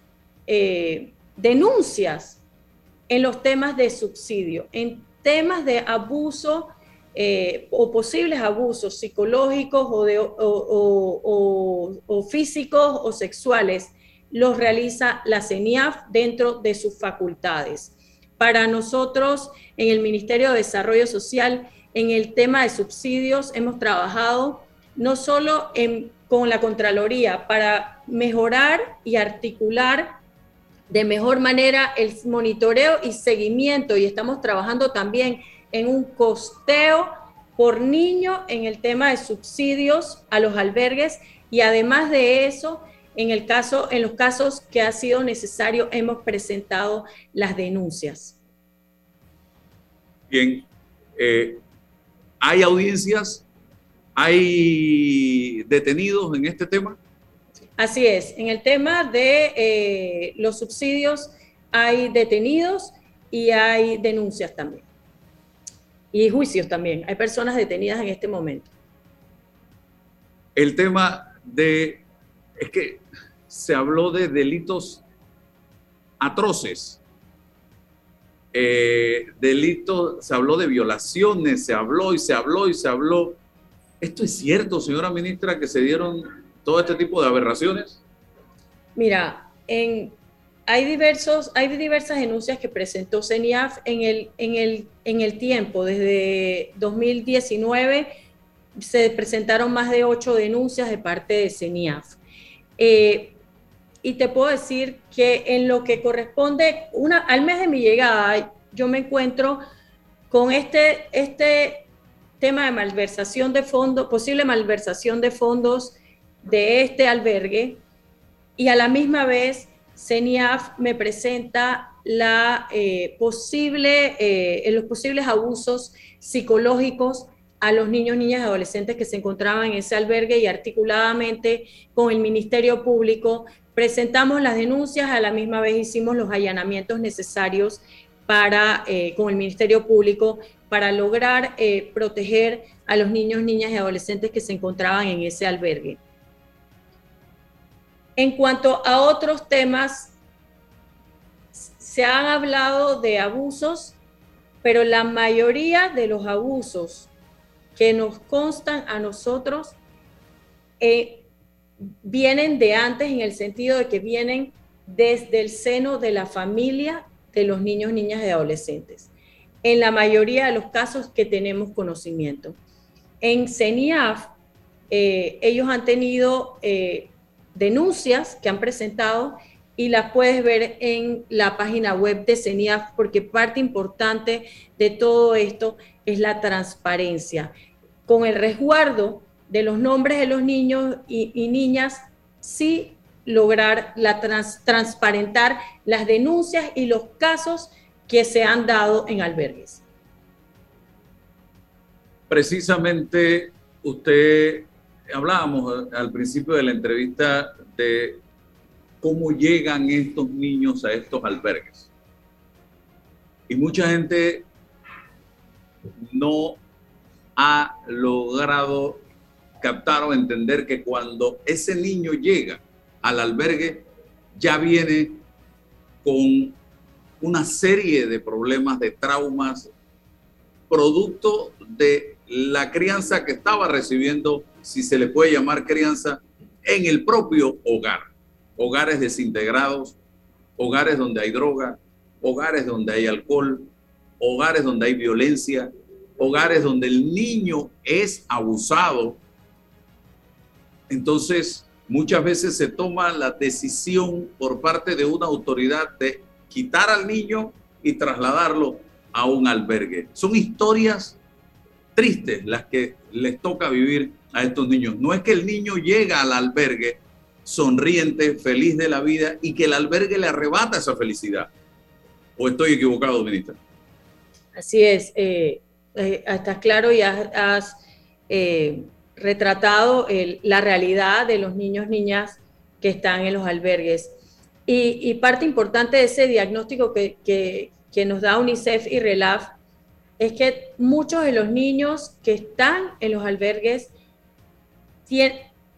Speaker 5: eh, denuncias en los temas de subsidio, en temas de abuso eh, o posibles abusos psicológicos o, de, o, físicos o sexuales, los realiza la CENIAF dentro de sus facultades. Para nosotros, en el Ministerio de Desarrollo Social, en el tema de subsidios, hemos trabajado no solo en con la Contraloría para mejorar y articular de mejor manera el monitoreo y seguimiento y estamos trabajando también en un costeo por niño en el tema de subsidios a los albergues y además de eso, en, el caso, en los casos que ha sido necesario, hemos presentado las denuncias.
Speaker 2: Bien, eh, ¿hay audiencias ¿Hay detenidos en este tema?
Speaker 5: Así es, en el tema de eh, los subsidios hay detenidos y hay denuncias también. Y juicios también. Hay personas detenidas en este momento.
Speaker 2: El tema de... Es que se habló de delitos atroces. Eh, delitos, se habló de violaciones, se habló y se habló y se habló. ¿Esto es cierto, señora ministra, que se dieron todo este tipo de aberraciones?
Speaker 5: Mira, hay, diversos, hay diversas denuncias que presentó CENIAF en el, en, el, en el tiempo, desde 2019 se presentaron más de ocho denuncias de parte de CENIAF. Eh, y te puedo decir que en lo que corresponde una, al mes de mi llegada, yo me encuentro con este, este tema de malversación de fondos, posible malversación de fondos de este albergue, y a la misma vez CENIAF me presenta la, eh, posible, eh, los posibles abusos psicológicos a los niños, niñas y adolescentes que se encontraban en ese albergue y articuladamente con el Ministerio Público presentamos las denuncias, a la misma vez hicimos los allanamientos necesarios para, eh, con el Ministerio Público para lograr eh, proteger a los niños, niñas y adolescentes que se encontraban en ese albergue. En cuanto a otros temas, se han hablado de abusos, pero la mayoría de los abusos que nos constan a nosotros eh, vienen de antes en el sentido de que vienen desde el seno de la familia de los niños, niñas y adolescentes, en la mayoría de los casos que tenemos conocimiento. En CENIAF, eh, ellos han tenido eh, denuncias que han presentado y las puedes ver en la página web de CENIAF porque parte importante de todo esto es la transparencia con el resguardo de los nombres de los niños y, niñas, sí lograr la transparentar las denuncias y los casos que se han dado en albergues.
Speaker 2: Precisamente usted, hablábamos al principio de la entrevista de cómo llegan estos niños a estos albergues. Y mucha gente no ha logrado captar o entender que cuando ese niño llega al albergue, ya viene con una serie de problemas, de traumas, producto de la crianza que estaba recibiendo, si se le puede llamar crianza, en el propio hogar. Hogares desintegrados, hogares donde hay droga, hogares donde hay alcohol, hogares donde hay violencia, hogares donde el niño es abusado, entonces muchas veces se toma la decisión por parte de una autoridad de quitar al niño y trasladarlo a un albergue. Son historias tristes las que les toca vivir a estos niños. No es que el niño llega al albergue sonriente, feliz de la vida y que el albergue le arrebata esa felicidad. ¿O estoy equivocado, ministra?
Speaker 5: Así es. Eh, eh, estás claro y has, eh, retratado la realidad de los niños, niñas que están en los albergues. Y, parte importante de ese diagnóstico que, que, nos da UNICEF y RELAF es que muchos de los niños que están en los albergues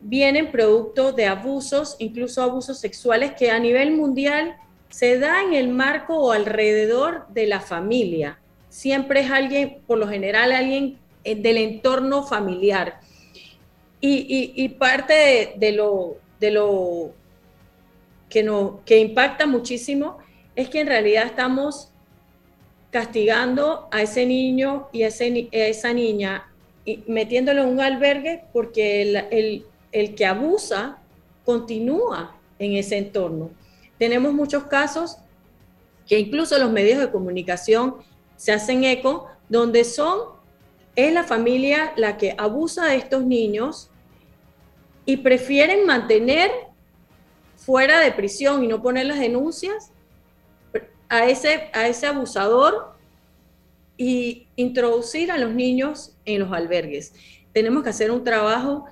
Speaker 5: vienen producto de abusos, incluso abusos sexuales, que a nivel mundial se da en el marco o alrededor de la familia siempre es alguien, por lo general, alguien eh, del entorno familiar. Y, parte de, lo, de lo que, no, que impacta muchísimo es que en realidad estamos castigando a ese niño y a, esa niña y metiéndolo en un albergue porque el, el que abusa continúa en ese entorno. Tenemos muchos casos que incluso los medios de comunicación se hacen eco, donde son, es la familia la que abusa de estos niños y prefieren mantener fuera de prisión y no poner las denuncias a ese, a ese abusador y introducir a los niños en los albergues. Tenemos que hacer un trabajo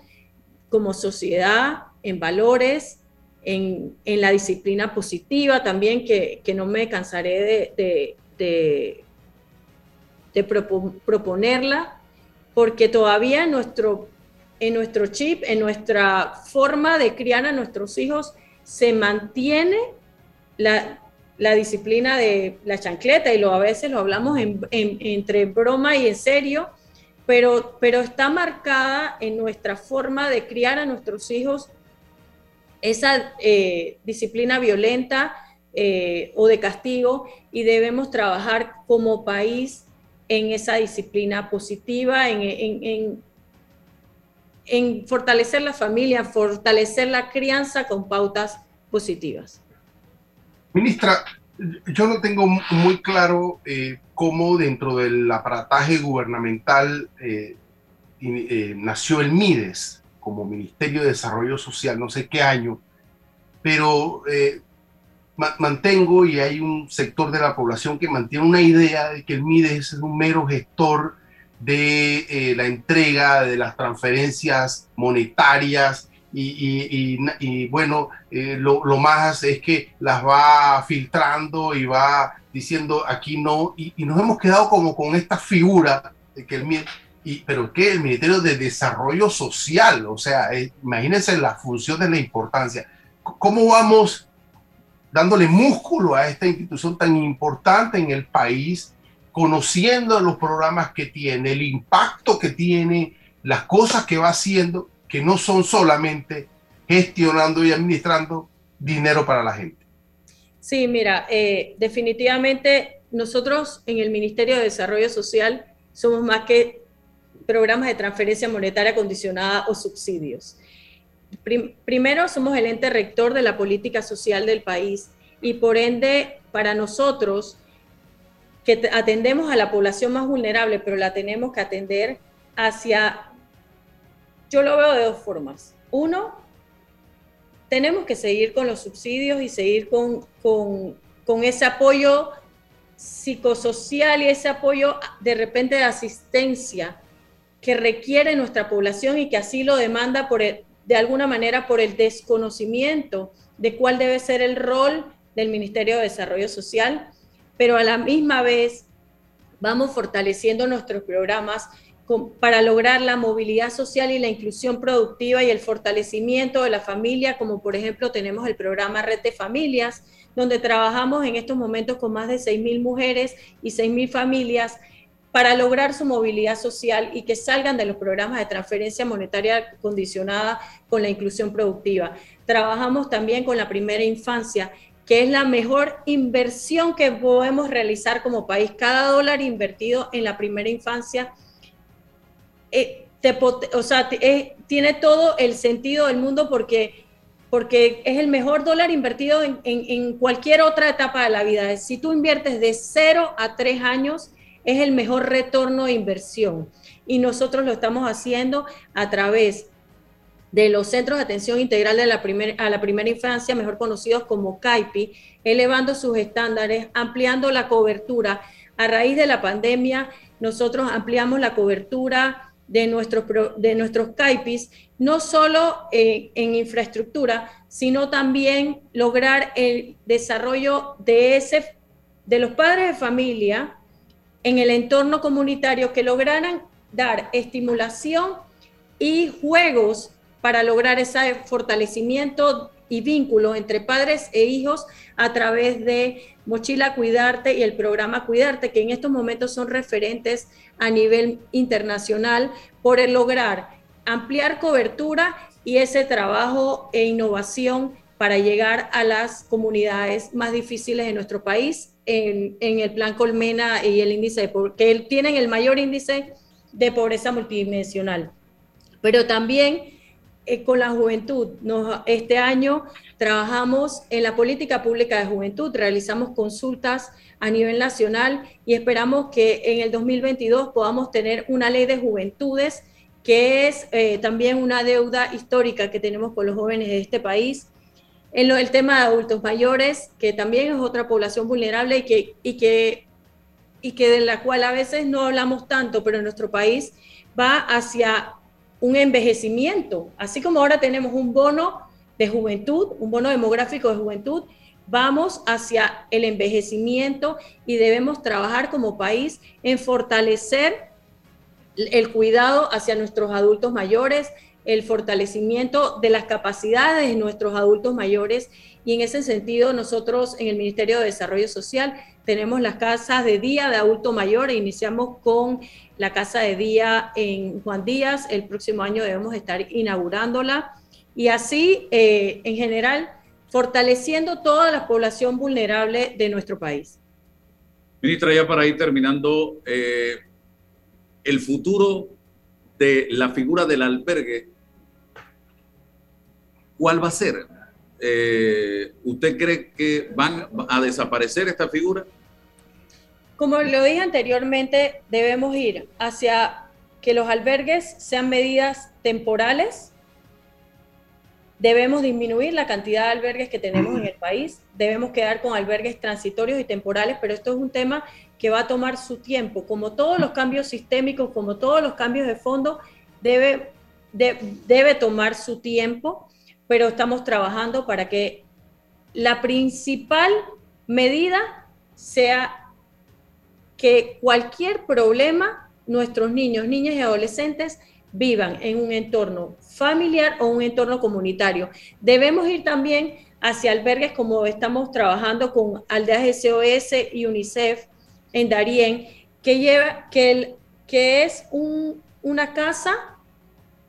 Speaker 5: como sociedad en valores, en, la disciplina positiva también, que, no me cansaré de, de proponerla, porque todavía en nuestro, en nuestro chip, en nuestra forma de criar a nuestros hijos, se mantiene la, disciplina de la chancleta, y a veces lo hablamos entre broma y en serio, pero, pero está marcada en nuestra forma de criar a nuestros hijos esa eh, disciplina violenta eh, o de castigo y debemos trabajar como país en esa disciplina positiva, en, en, fortalecer la familia, fortalecer la crianza con pautas positivas.
Speaker 3: Ministra, yo no tengo muy claro eh, cómo dentro del aparataje gubernamental eh, eh, nació el MIDES como Ministerio de Desarrollo Social, no sé qué año, pero mantengo y hay un sector de la población que mantiene una idea de que el MIDES es un mero gestor de eh, la entrega de las transferencias monetarias y, bueno, eh, lo, más es que las va filtrando y va diciendo aquí no, y, nos hemos quedado como con esta figura de que el pero que el Ministerio de Desarrollo Social, o sea, eh, imagínense la función de la importancia. ¿Cómo vamos dándole músculo a esta institución tan importante en el país, conociendo los programas que tiene, el impacto que tiene, las cosas que va haciendo, que no son solamente gestionando y administrando dinero para la gente.
Speaker 5: Sí, mira, eh, definitivamente nosotros en el Ministerio de Desarrollo Social somos más que programas de transferencia monetaria condicionada o subsidios primero somos el ente rector de la política social del país y por ende para nosotros que atendemos a la población más vulnerable, pero la tenemos que atender hacia, yo lo veo de dos formas. Uno, tenemos que seguir con los subsidios y seguir con, con, con ese apoyo psicosocial y ese apoyo de repente de asistencia que requiere nuestra población y que así lo demanda por de alguna manera por el desconocimiento de cuál debe ser el rol del Ministerio de Desarrollo Social, pero a la misma vez vamos fortaleciendo nuestros programas para lograr la movilidad social y la inclusión productiva y el fortalecimiento de la familia, como por ejemplo tenemos el programa Red de Familias, donde trabajamos en estos momentos con más de 6.000 mujeres y 6.000 familias para lograr su movilidad social y que salgan de los programas de transferencia monetaria condicionada con la inclusión productiva. Trabajamos también con la primera infancia, que es la mejor inversión que podemos realizar como país. Cada dólar invertido en la primera infancia eh, eh, tiene todo el sentido del mundo porque, es el mejor dólar invertido en, en cualquier otra etapa de la vida. Si tú inviertes de 0 a 3 años, es el mejor retorno de inversión. Y nosotros lo estamos haciendo a través de los centros de atención integral de la a la primera infancia, mejor conocidos como CAIPI, elevando sus estándares, ampliando la cobertura. A raíz de la pandemia, nosotros ampliamos la cobertura de nuestros, de nuestros CAIPIs, no solo eh, en infraestructura, sino también lograr el desarrollo de, ese, de los padres de familia en el entorno comunitario que lograran dar estimulación y juegos para lograr ese fortalecimiento y vínculo entre padres e hijos a través de Mochila Cuidarte y el programa Cuidarte, que en estos momentos son referentes a nivel internacional por el lograr ampliar cobertura y ese trabajo e innovación para llegar a las comunidades más difíciles de nuestro país en, el plan Colmena y el índice de que tienen el mayor índice de pobreza multidimensional. Pero también eh, con la juventud. este año trabajamos en la política pública de juventud, realizamos consultas a nivel nacional y esperamos que en el 2022 podamos tener una ley de juventudes que es eh, también una deuda histórica que tenemos con los jóvenes de este país en lo, el tema de adultos mayores, que también es otra población vulnerable y que, y que, y que de la cual a veces no hablamos tanto, pero en nuestro país va hacia un envejecimiento. Así como ahora tenemos un bono de juventud, un bono demográfico de juventud, vamos hacia el envejecimiento y debemos trabajar como país en fortalecer el cuidado hacia nuestros adultos mayores, el fortalecimiento de las capacidades de nuestros adultos mayores. Y en ese sentido nosotros en el Ministerio de Desarrollo Social tenemos las casas de día de adulto mayor e iniciamos con la casa de día en Juan Díaz, el próximo año debemos estar inaugurándola. Y así eh, en general fortaleciendo toda la población vulnerable de nuestro país.
Speaker 2: Ministra, ya para ir terminando, eh, el futuro de la figura del albergue, ¿cuál va a ser? Eh, ¿Usted cree que van a desaparecer esta figura?
Speaker 5: Como lo dije anteriormente, debemos ir hacia que los albergues sean medidas temporales. Debemos disminuir la cantidad de albergues que tenemos en el país. Debemos quedar con albergues transitorios y temporales, pero esto es un tema que va a tomar su tiempo. Como todos los cambios sistémicos, como todos los cambios de fondo, debe, debe tomar su tiempo, pero estamos trabajando para que la principal medida sea que cualquier problema, nuestros niños, niñas y adolescentes vivan en un entorno familiar o un entorno comunitario. Debemos ir también hacia albergues como estamos trabajando con Aldeas SOS y UNICEF, en Darien, que, lleva, que, el, que es una casa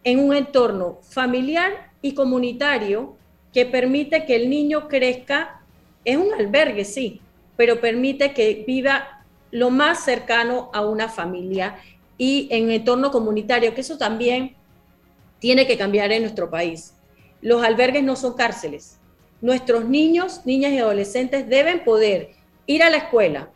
Speaker 5: en un entorno familiar y comunitario que permite que el niño crezca, es un albergue, sí, pero permite que viva lo más cercano a una familia y en un entorno comunitario, que eso también tiene que cambiar en nuestro país. Los albergues no son cárceles. Nuestros niños, niñas y adolescentes deben poder ir a la escuela,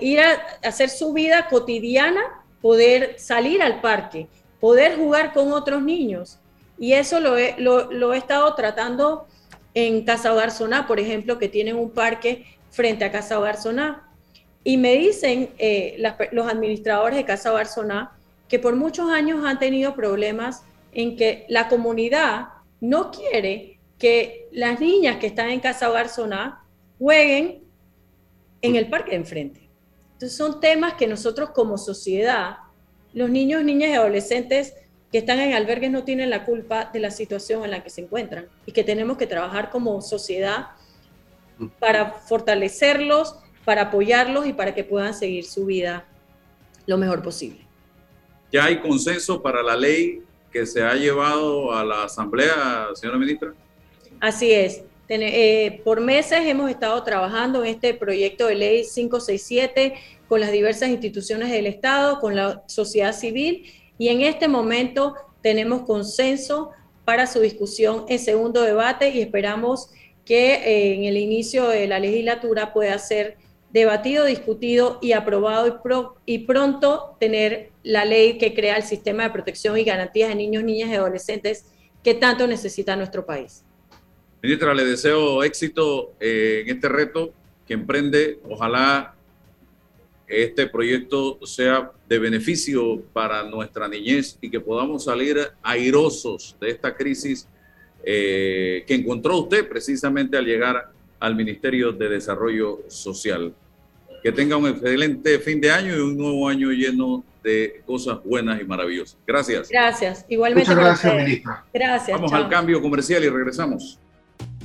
Speaker 5: ir a hacer su vida cotidiana, poder salir al parque, poder jugar con otros niños. Y eso lo he, lo, he estado tratando en Casa Hogar por ejemplo, que tienen un parque frente a Casa Hogar Y me dicen eh, los administradores de Casa Hogar que por muchos años han tenido problemas en que la comunidad no quiere que las niñas que están en Casa Hogar jueguen en el parque de enfrente. Entonces son temas que nosotros como sociedad, los niños, niñas y adolescentes que están en albergues no tienen la culpa de la situación en la que se encuentran y que tenemos que trabajar como sociedad para fortalecerlos, para apoyarlos y para que puedan seguir su vida lo mejor posible.
Speaker 2: ¿Ya hay consenso para la ley que se ha llevado a la Asamblea, señora ministra?
Speaker 5: Así es. Eh, por meses hemos estado trabajando en este proyecto de ley 567 con las diversas instituciones del Estado, con la sociedad civil y en este momento tenemos consenso para su discusión en segundo debate y esperamos que eh, en el inicio de la legislatura pueda ser debatido, discutido y aprobado y, y pronto tener la ley que crea el sistema de protección y garantías de niños, niñas y adolescentes que tanto necesita nuestro país.
Speaker 2: Ministra, le deseo éxito eh, en este reto que emprende. Ojalá este proyecto sea de beneficio para nuestra niñez y que podamos salir airosos de esta crisis eh, que encontró usted precisamente al llegar al Ministerio de Desarrollo Social. Que tenga un excelente fin de año y un nuevo año lleno de cosas buenas y maravillosas. Gracias.
Speaker 5: Gracias. Igualmente.
Speaker 3: Muchas gracias, ministra.
Speaker 5: Gracias.
Speaker 2: Vamos al cambio comercial y regresamos.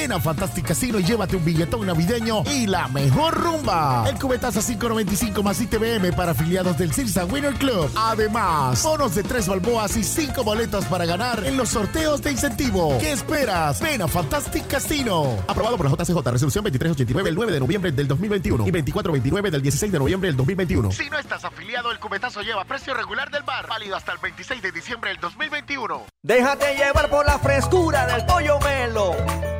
Speaker 6: Ven a Fantastic Casino y llévate un billetón navideño y la mejor rumba. El cubetazo 595 más ITBM para afiliados del Cirsa Winner Club. Además, bonos de tres balboas y cinco boletos para ganar en los sorteos de incentivo. ¿Qué esperas? Ven a Fantastic Casino. Aprobado por la JCJ, resolución 2389 el 9 de noviembre del 2021 y 2429 del 16 de noviembre del 2021. Si no estás afiliado, el cubetazo lleva precio regular del bar, válido hasta el 26 de diciembre del 2021.
Speaker 7: Déjate llevar por la frescura del pollo melo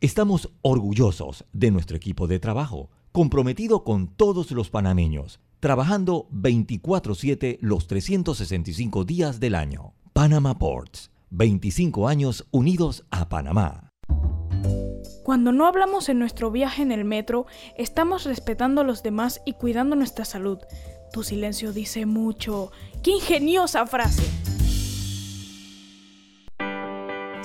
Speaker 8: estamos orgullosos de nuestro equipo de trabajo, comprometido con todos los panameños, trabajando 24/7 los 365 días del año. Panama Ports, 25 años unidos a Panamá.
Speaker 9: Cuando no hablamos en nuestro viaje en el metro, estamos respetando a los demás y cuidando nuestra salud. Tu silencio dice mucho. ¡Qué ingeniosa frase!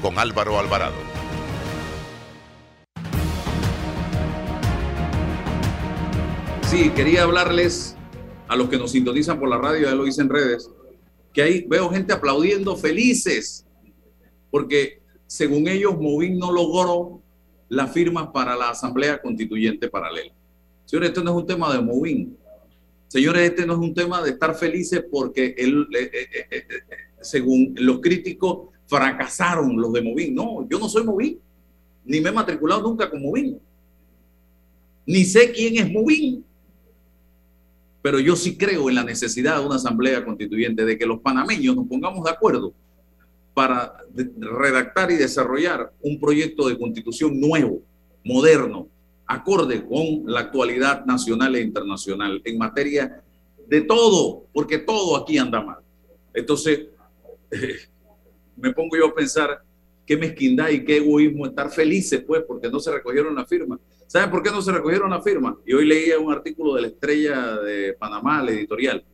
Speaker 1: con Álvaro Alvarado.
Speaker 2: Sí, quería hablarles a los que nos sintonizan por la radio, ya lo hice en redes, que ahí veo gente aplaudiendo felices, porque según ellos Movin no logró las firmas para la Asamblea Constituyente Paralela. Señores, esto no es un tema de Movin. Señores, este no es un tema de estar felices porque él, eh, eh, eh, según los críticos, fracasaron los de Movin. No, yo no soy Movin, ni me he matriculado nunca con Movin, ni sé quién es Movin. Pero yo sí creo en la necesidad de una asamblea constituyente, de que los panameños nos pongamos de acuerdo para redactar y desarrollar un proyecto de constitución nuevo, moderno, acorde con la actualidad nacional e internacional en materia de todo, porque todo aquí anda mal. Entonces, me pongo yo a pensar qué mezquindad y qué egoísmo estar felices, pues, porque no se recogieron la firma. ¿Saben por qué no se recogieron la firma? Y hoy leía un artículo de la Estrella de Panamá, la editorial.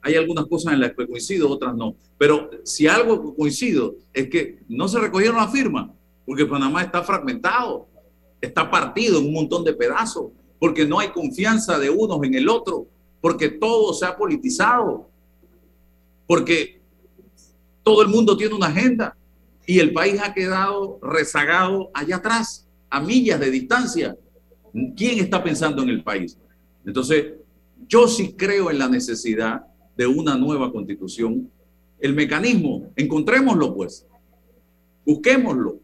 Speaker 2: Hay algunas cosas en las que coincido, otras no. Pero si algo coincido es que no se recogieron la firma, porque Panamá está fragmentado, está partido en un montón de pedazos, porque no hay confianza de unos en el otro, porque todo se ha politizado, porque todo el mundo tiene una agenda y el país ha quedado rezagado allá atrás, a millas de distancia. ¿Quién está pensando en el país? Entonces, yo sí creo en la necesidad de una nueva constitución. El mecanismo, encontrémoslo pues, busquémoslo,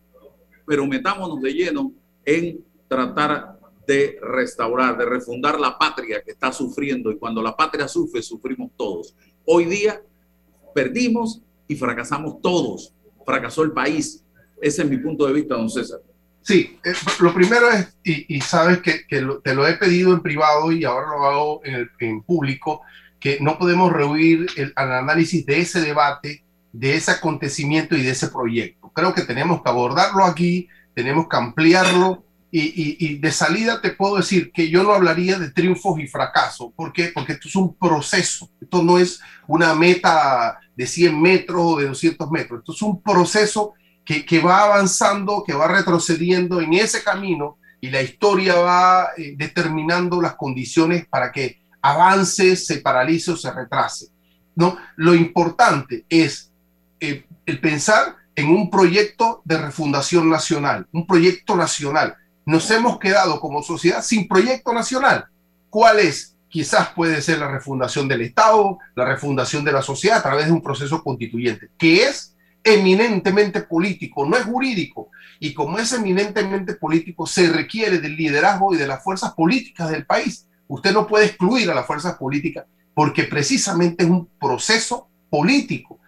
Speaker 2: pero metámonos de lleno en tratar de restaurar, de refundar la patria que está sufriendo y cuando la patria sufre, sufrimos todos. Hoy día perdimos y fracasamos todos, fracasó el país. Ese es mi punto de vista, don César.
Speaker 3: Sí, eh, lo primero es, y, sabes que, te lo he pedido en privado y ahora lo hago en, público, que no podemos rehuir el, análisis de ese debate, de ese acontecimiento y de ese proyecto. Creo que tenemos que abordarlo aquí, tenemos que ampliarlo y, de salida te puedo decir que yo no hablaría de triunfos y fracasos. ¿Por qué? Porque esto es un proceso. Esto no es una meta de 100 metros o de 200 metros. Esto es un proceso que, que va avanzando, que va retrocediendo en ese camino y la historia va eh, determinando las condiciones para que avance, se paralice o se retrase. ¿no? Lo importante es eh, el pensar en un proyecto de refundación nacional, un proyecto nacional. Nos hemos quedado como sociedad sin proyecto nacional. ¿Cuál es? Quizás puede ser la refundación del Estado, la refundación de la sociedad a través de un proceso constituyente, que es eminentemente político, no es jurídico. Y como es eminentemente político, se requiere del liderazgo y de las fuerzas políticas del país. Usted no puede excluir a las fuerzas políticas porque precisamente es un proceso político,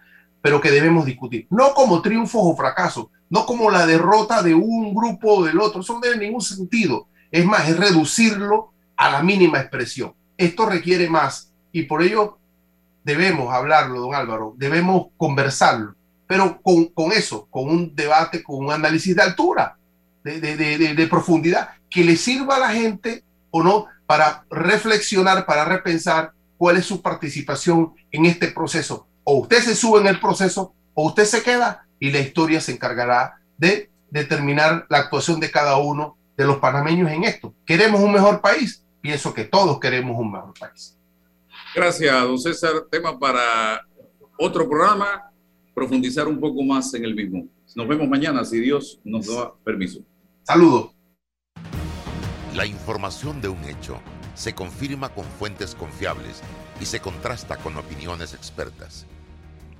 Speaker 3: pero que debemos discutir. No como triunfos o fracasos, no como la derrota de un grupo o del otro, eso no tiene ningún sentido. Es más, es reducirlo a la mínima expresión. Esto requiere más y por ello debemos hablarlo, don Álvaro, debemos conversarlo pero con, eso, con un debate, con un análisis de altura, de, profundidad, que le sirva a la gente o no para reflexionar, para repensar cuál es su participación en este proceso. O usted se sube en el proceso o usted se queda y la historia se encargará de determinar la actuación de cada uno de los panameños en esto. ¿Queremos un mejor país? Pienso que todos queremos un mejor país.
Speaker 2: Gracias, don César. Tema para otro programa profundizar un poco más en el mismo. Nos vemos mañana si Dios nos da permiso.
Speaker 3: Saludos.
Speaker 1: La información de un hecho se confirma con fuentes confiables y se contrasta con opiniones expertas.